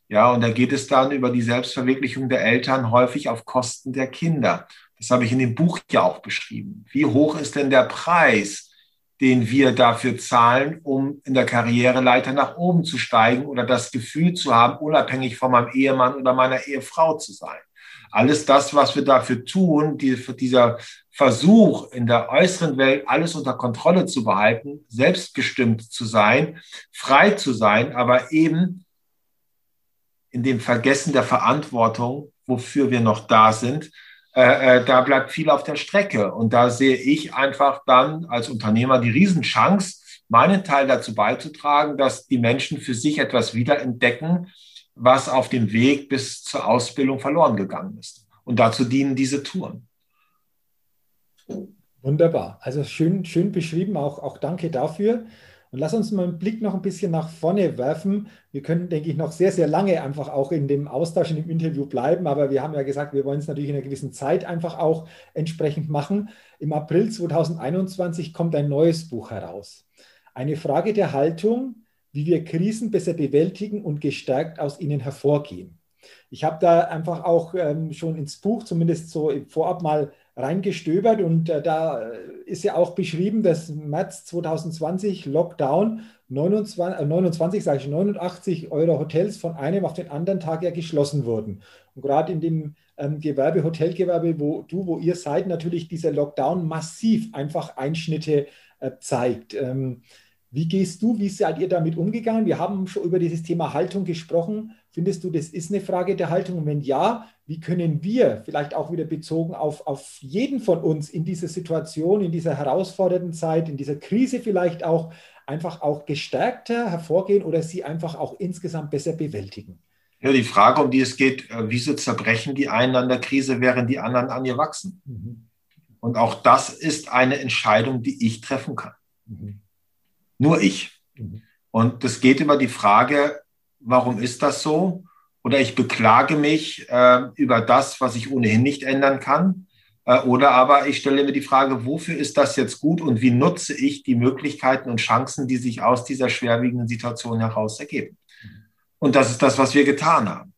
Ja, und da geht es dann über die Selbstverwirklichung der Eltern häufig auf Kosten der Kinder. Das habe ich in dem Buch ja auch beschrieben. Wie hoch ist denn der Preis, den wir dafür zahlen, um in der Karriereleiter nach oben zu steigen oder das Gefühl zu haben, unabhängig von meinem Ehemann oder meiner Ehefrau zu sein? Alles das, was wir dafür tun, die, dieser Versuch in der äußeren Welt alles unter Kontrolle zu behalten, selbstbestimmt zu sein, frei zu sein, aber eben in dem Vergessen der Verantwortung, wofür wir noch da sind, äh, äh, da bleibt viel auf der Strecke. Und da sehe ich einfach dann als Unternehmer die Riesenchance, meinen Teil dazu beizutragen, dass die Menschen für sich etwas wiederentdecken, was auf dem Weg bis zur Ausbildung verloren gegangen ist. Und dazu dienen diese Touren. Wunderbar. Also schön, schön beschrieben, auch, auch danke dafür. Und lass uns mal einen Blick noch ein bisschen nach vorne werfen. Wir können, denke ich, noch sehr, sehr lange einfach auch in dem Austausch, in dem Interview bleiben. Aber wir haben ja gesagt, wir wollen es natürlich in einer gewissen Zeit einfach auch entsprechend machen. Im April 2021 kommt ein neues Buch heraus. Eine Frage der Haltung, wie wir Krisen besser bewältigen und gestärkt aus ihnen hervorgehen. Ich habe da einfach auch ähm, schon ins Buch, zumindest so vorab mal reingestöbert und äh, da äh, ist ja auch beschrieben, dass März 2020 Lockdown 29, äh, 29 sage ich 89 Euro Hotels von einem auf den anderen Tag ja geschlossen wurden. Und gerade in dem ähm, Gewerbe, Hotelgewerbe, wo du, wo ihr seid, natürlich dieser Lockdown massiv einfach Einschnitte äh, zeigt. Wie gehst du, wie seid ihr damit umgegangen? Wir haben schon über dieses Thema Haltung gesprochen. Findest du, das ist eine Frage der Haltung? Und wenn ja, wie können wir vielleicht auch wieder bezogen auf, auf jeden von uns in dieser Situation, in dieser herausfordernden Zeit, in dieser Krise vielleicht auch einfach auch gestärkter hervorgehen oder sie einfach auch insgesamt besser bewältigen? Ja, die Frage, um die es geht, äh, wieso zerbrechen die einen an der Krise, während die anderen an ihr wachsen? Mhm. Und auch das ist eine Entscheidung, die ich treffen kann. Mhm. Nur ich. Mhm. Und das geht über die Frage, warum ist das so? Oder ich beklage mich äh, über das, was ich ohnehin nicht ändern kann. Äh, oder aber ich stelle mir die Frage, wofür ist das jetzt gut und wie nutze ich die Möglichkeiten und Chancen, die sich aus dieser schwerwiegenden Situation heraus ergeben? Und das ist das, was wir getan haben.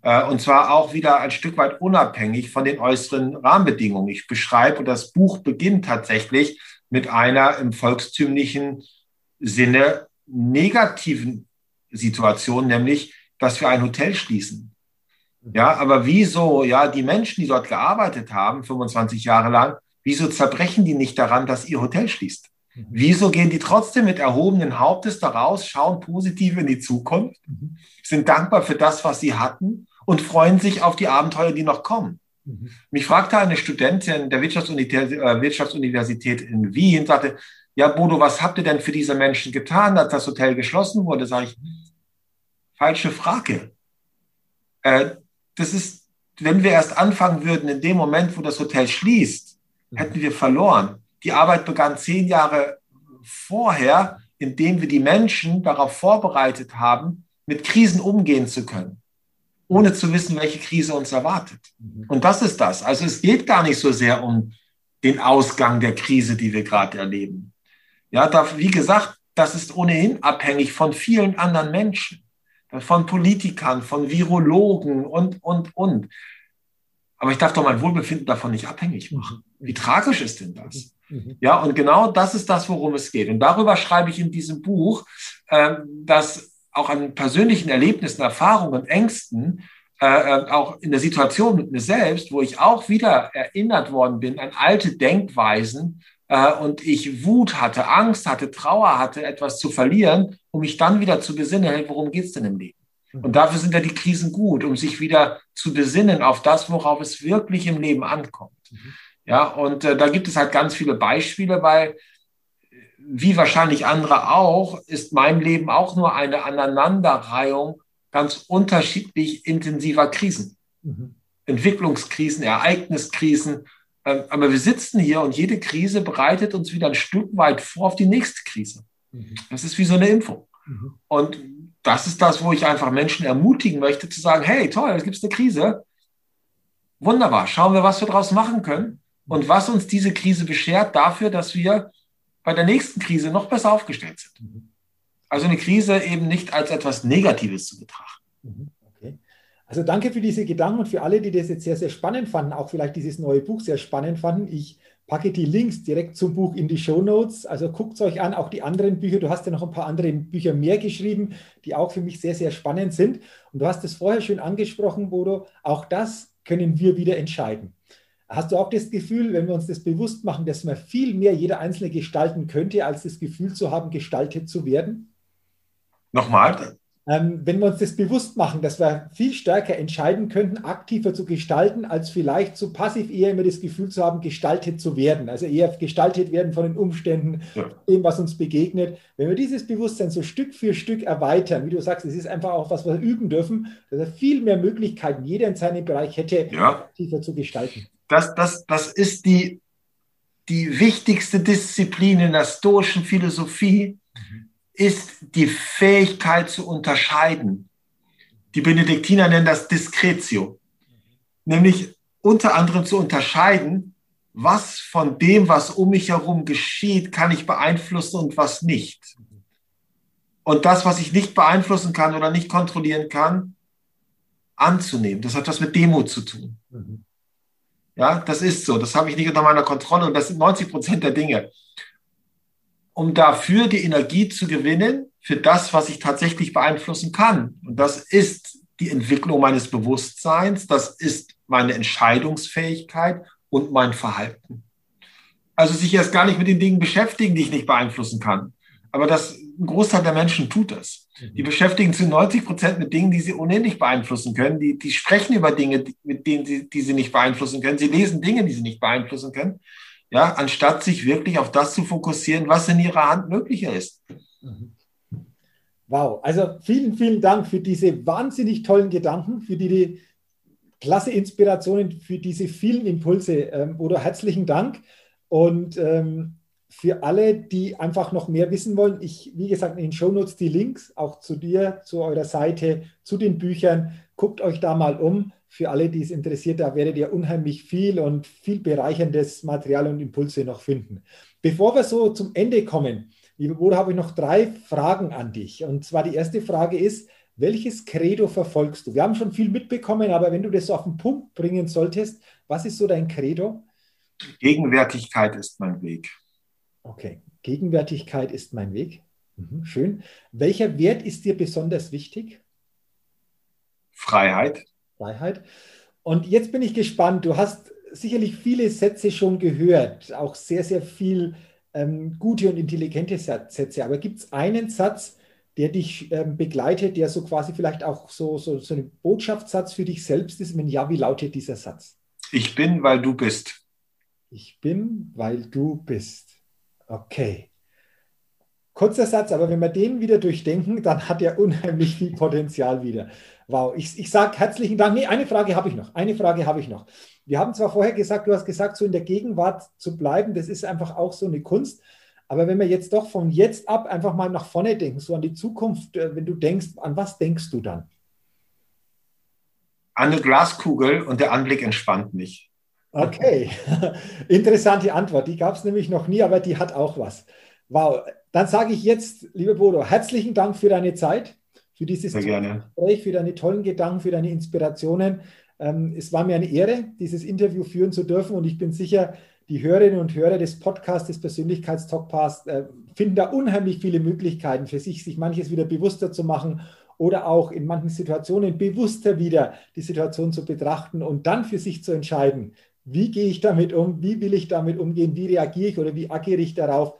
Äh, und zwar auch wieder ein Stück weit unabhängig von den äußeren Rahmenbedingungen. Ich beschreibe, und das Buch beginnt tatsächlich mit einer im volkstümlichen Sinne negativen Situation, nämlich, dass wir ein Hotel schließen. Ja, aber wieso, ja, die Menschen, die dort gearbeitet haben, 25 Jahre lang, wieso zerbrechen die nicht daran, dass ihr Hotel schließt? Mhm. Wieso gehen die trotzdem mit erhobenen Hauptes daraus, schauen positiv in die Zukunft, mhm. sind dankbar für das, was sie hatten und freuen sich auf die Abenteuer, die noch kommen? Mhm. Mich fragte eine Studentin der äh, Wirtschaftsuniversität in Wien, sagte, ja, Bodo, was habt ihr denn für diese Menschen getan, als das Hotel geschlossen wurde? Sag ich, falsche Frage. Äh, das ist, wenn wir erst anfangen würden, in dem Moment, wo das Hotel schließt, hätten wir verloren. Die Arbeit begann zehn Jahre vorher, indem wir die Menschen darauf vorbereitet haben, mit Krisen umgehen zu können, ohne zu wissen, welche Krise uns erwartet. Mhm. Und das ist das. Also es geht gar nicht so sehr um den Ausgang der Krise, die wir gerade erleben. Ja, da, wie gesagt, das ist ohnehin abhängig von vielen anderen Menschen von Politikern, von Virologen und, und, und. Aber ich darf doch mein Wohlbefinden davon nicht abhängig machen. Wie tragisch ist denn das? Ja, und genau das ist das, worum es geht. Und darüber schreibe ich in diesem Buch, äh, dass auch an persönlichen Erlebnissen, Erfahrungen, Ängsten, äh, äh, auch in der Situation mit mir selbst, wo ich auch wieder erinnert worden bin an alte Denkweisen, äh, und ich Wut hatte, Angst hatte, Trauer hatte, etwas zu verlieren, um mich dann wieder zu besinnen, hey, worum geht's denn im Leben? Mhm. Und dafür sind ja die Krisen gut, um sich wieder zu besinnen auf das, worauf es wirklich im Leben ankommt. Mhm. Ja, und äh, da gibt es halt ganz viele Beispiele, weil wie wahrscheinlich andere auch, ist mein Leben auch nur eine Aneinanderreihung ganz unterschiedlich intensiver Krisen. Mhm. Entwicklungskrisen, Ereigniskrisen, aber wir sitzen hier und jede Krise bereitet uns wieder ein Stück weit vor auf die nächste Krise. Mhm. Das ist wie so eine Impfung. Mhm. Und das ist das, wo ich einfach Menschen ermutigen möchte, zu sagen, hey, toll, es gibt eine Krise. Wunderbar, schauen wir, was wir daraus machen können und was uns diese Krise beschert dafür, dass wir bei der nächsten Krise noch besser aufgestellt sind. Mhm. Also eine Krise eben nicht als etwas Negatives zu betrachten. Mhm. Also danke für diese Gedanken und für alle, die das jetzt sehr, sehr spannend fanden, auch vielleicht dieses neue Buch sehr spannend fanden. Ich packe die Links direkt zum Buch in die Show Notes. Also guckt es euch an, auch die anderen Bücher. Du hast ja noch ein paar andere Bücher mehr geschrieben, die auch für mich sehr, sehr spannend sind. Und du hast es vorher schön angesprochen, Bodo. Auch das können wir wieder entscheiden. Hast du auch das Gefühl, wenn wir uns das bewusst machen, dass man viel mehr jeder Einzelne gestalten könnte, als das Gefühl zu haben, gestaltet zu werden? Nochmal, ähm, wenn wir uns das bewusst machen, dass wir viel stärker entscheiden könnten, aktiver zu gestalten, als vielleicht so passiv eher immer das Gefühl zu haben, gestaltet zu werden. Also eher gestaltet werden von den Umständen, ja. dem, was uns begegnet. Wenn wir dieses Bewusstsein so Stück für Stück erweitern, wie du sagst, es ist einfach auch was, was wir üben dürfen, dass er viel mehr Möglichkeiten jeder in seinem Bereich hätte, ja. aktiver zu gestalten. Das, das, das ist die, die wichtigste Disziplin in der stoischen Philosophie ist die Fähigkeit zu unterscheiden. Die Benediktiner nennen das Discretio, nämlich unter anderem zu unterscheiden, was von dem, was um mich herum geschieht, kann ich beeinflussen und was nicht. Und das, was ich nicht beeinflussen kann oder nicht kontrollieren kann, anzunehmen. Das hat was mit Demut zu tun. Ja, das ist so. Das habe ich nicht unter meiner Kontrolle und das sind 90 Prozent der Dinge um dafür die Energie zu gewinnen für das, was ich tatsächlich beeinflussen kann. Und das ist die Entwicklung meines Bewusstseins, das ist meine Entscheidungsfähigkeit und mein Verhalten. Also sich erst gar nicht mit den Dingen beschäftigen, die ich nicht beeinflussen kann. Aber das, ein Großteil der Menschen tut das. Mhm. Die beschäftigen zu 90 Prozent mit Dingen, die sie ohnehin nicht beeinflussen können. Die, die sprechen über Dinge, mit denen sie, die sie nicht beeinflussen können. Sie lesen Dinge, die sie nicht beeinflussen können ja, anstatt sich wirklich auf das zu fokussieren, was in ihrer Hand möglicher ist. Wow, also vielen, vielen Dank für diese wahnsinnig tollen Gedanken, für die, die klasse Inspirationen, für diese vielen Impulse. Ähm, oder herzlichen Dank. Und ähm, für alle, die einfach noch mehr wissen wollen, ich, wie gesagt, in den Shownotes die Links auch zu dir, zu eurer Seite, zu den Büchern. Guckt euch da mal um für alle, die es interessiert, da werdet ihr unheimlich viel und viel bereicherndes Material und Impulse noch finden. Bevor wir so zum Ende kommen, liebe Bruder, habe ich noch drei Fragen an dich. Und zwar die erste Frage ist, welches Credo verfolgst du? Wir haben schon viel mitbekommen, aber wenn du das so auf den Punkt bringen solltest, was ist so dein Credo? Gegenwärtigkeit ist mein Weg. Okay, Gegenwärtigkeit ist mein Weg. Mhm, schön. Welcher Wert ist dir besonders wichtig? Freiheit. Freiheit. Und jetzt bin ich gespannt. Du hast sicherlich viele Sätze schon gehört, auch sehr, sehr viel ähm, gute und intelligente Sätze. Aber gibt es einen Satz, der dich ähm, begleitet, der so quasi vielleicht auch so, so, so ein Botschaftssatz für dich selbst ist? Wenn ja, wie lautet dieser Satz? Ich bin, weil du bist. Ich bin, weil du bist. Okay. Kurzer Satz, aber wenn wir den wieder durchdenken, dann hat er unheimlich viel Potenzial wieder. Wow, ich, ich sage herzlichen Dank. Nee, eine Frage habe ich noch. Eine Frage habe ich noch. Wir haben zwar vorher gesagt, du hast gesagt, so in der Gegenwart zu bleiben, das ist einfach auch so eine Kunst. Aber wenn wir jetzt doch von jetzt ab einfach mal nach vorne denken, so an die Zukunft, äh, wenn du denkst, an was denkst du dann? An eine Glaskugel und der Anblick entspannt mich. Okay, interessante Antwort. Die gab es nämlich noch nie, aber die hat auch was. Wow, dann sage ich jetzt, lieber Bodo, herzlichen Dank für deine Zeit für dieses Gespräch, für deine tollen Gedanken, für deine Inspirationen. Ähm, es war mir eine Ehre, dieses Interview führen zu dürfen. Und ich bin sicher, die Hörerinnen und Hörer des Podcasts, des Persönlichkeitstalkcasts, äh, finden da unheimlich viele Möglichkeiten für sich, sich manches wieder bewusster zu machen oder auch in manchen Situationen bewusster wieder die Situation zu betrachten und dann für sich zu entscheiden, wie gehe ich damit um, wie will ich damit umgehen, wie reagiere ich oder wie agiere ich darauf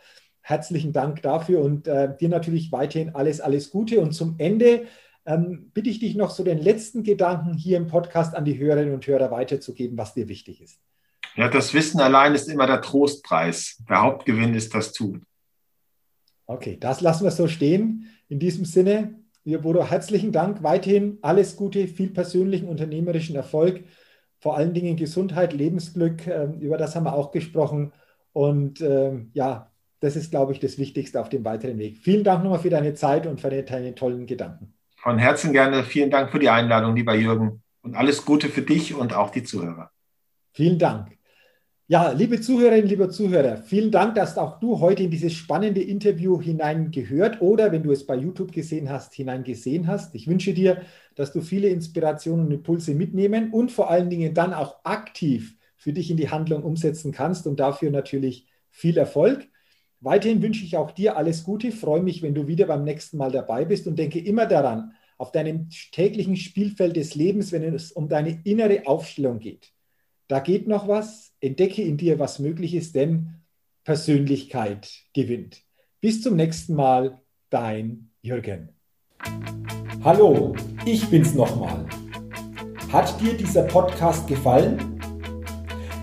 herzlichen Dank dafür und äh, dir natürlich weiterhin alles, alles Gute. Und zum Ende ähm, bitte ich dich noch so den letzten Gedanken hier im Podcast an die Hörerinnen und Hörer weiterzugeben, was dir wichtig ist. Ja, das Wissen allein ist immer der Trostpreis. Der Hauptgewinn ist das Tun. Okay, das lassen wir so stehen. In diesem Sinne, lieber Bodo, herzlichen Dank. Weiterhin alles Gute, viel persönlichen unternehmerischen Erfolg, vor allen Dingen Gesundheit, Lebensglück. Ähm, über das haben wir auch gesprochen. Und ähm, ja, das ist, glaube ich, das Wichtigste auf dem weiteren Weg. Vielen Dank nochmal für deine Zeit und für deine tollen Gedanken. Von Herzen gerne. Vielen Dank für die Einladung, lieber Jürgen. Und alles Gute für dich und auch die Zuhörer. Vielen Dank. Ja, liebe Zuhörerinnen, lieber Zuhörer, vielen Dank, dass auch du heute in dieses spannende Interview hineingehört oder, wenn du es bei YouTube gesehen hast, hineingesehen hast. Ich wünsche dir, dass du viele Inspirationen und Impulse mitnehmen und vor allen Dingen dann auch aktiv für dich in die Handlung umsetzen kannst und dafür natürlich viel Erfolg. Weiterhin wünsche ich auch dir alles Gute, freue mich, wenn du wieder beim nächsten Mal dabei bist und denke immer daran, auf deinem täglichen Spielfeld des Lebens, wenn es um deine innere Aufstellung geht. Da geht noch was, entdecke in dir, was möglich ist, denn Persönlichkeit gewinnt. Bis zum nächsten Mal, dein Jürgen. Hallo, ich bin's nochmal. Hat dir dieser Podcast gefallen?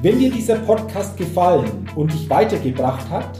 Wenn dir dieser Podcast gefallen und dich weitergebracht hat,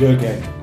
Jürgen.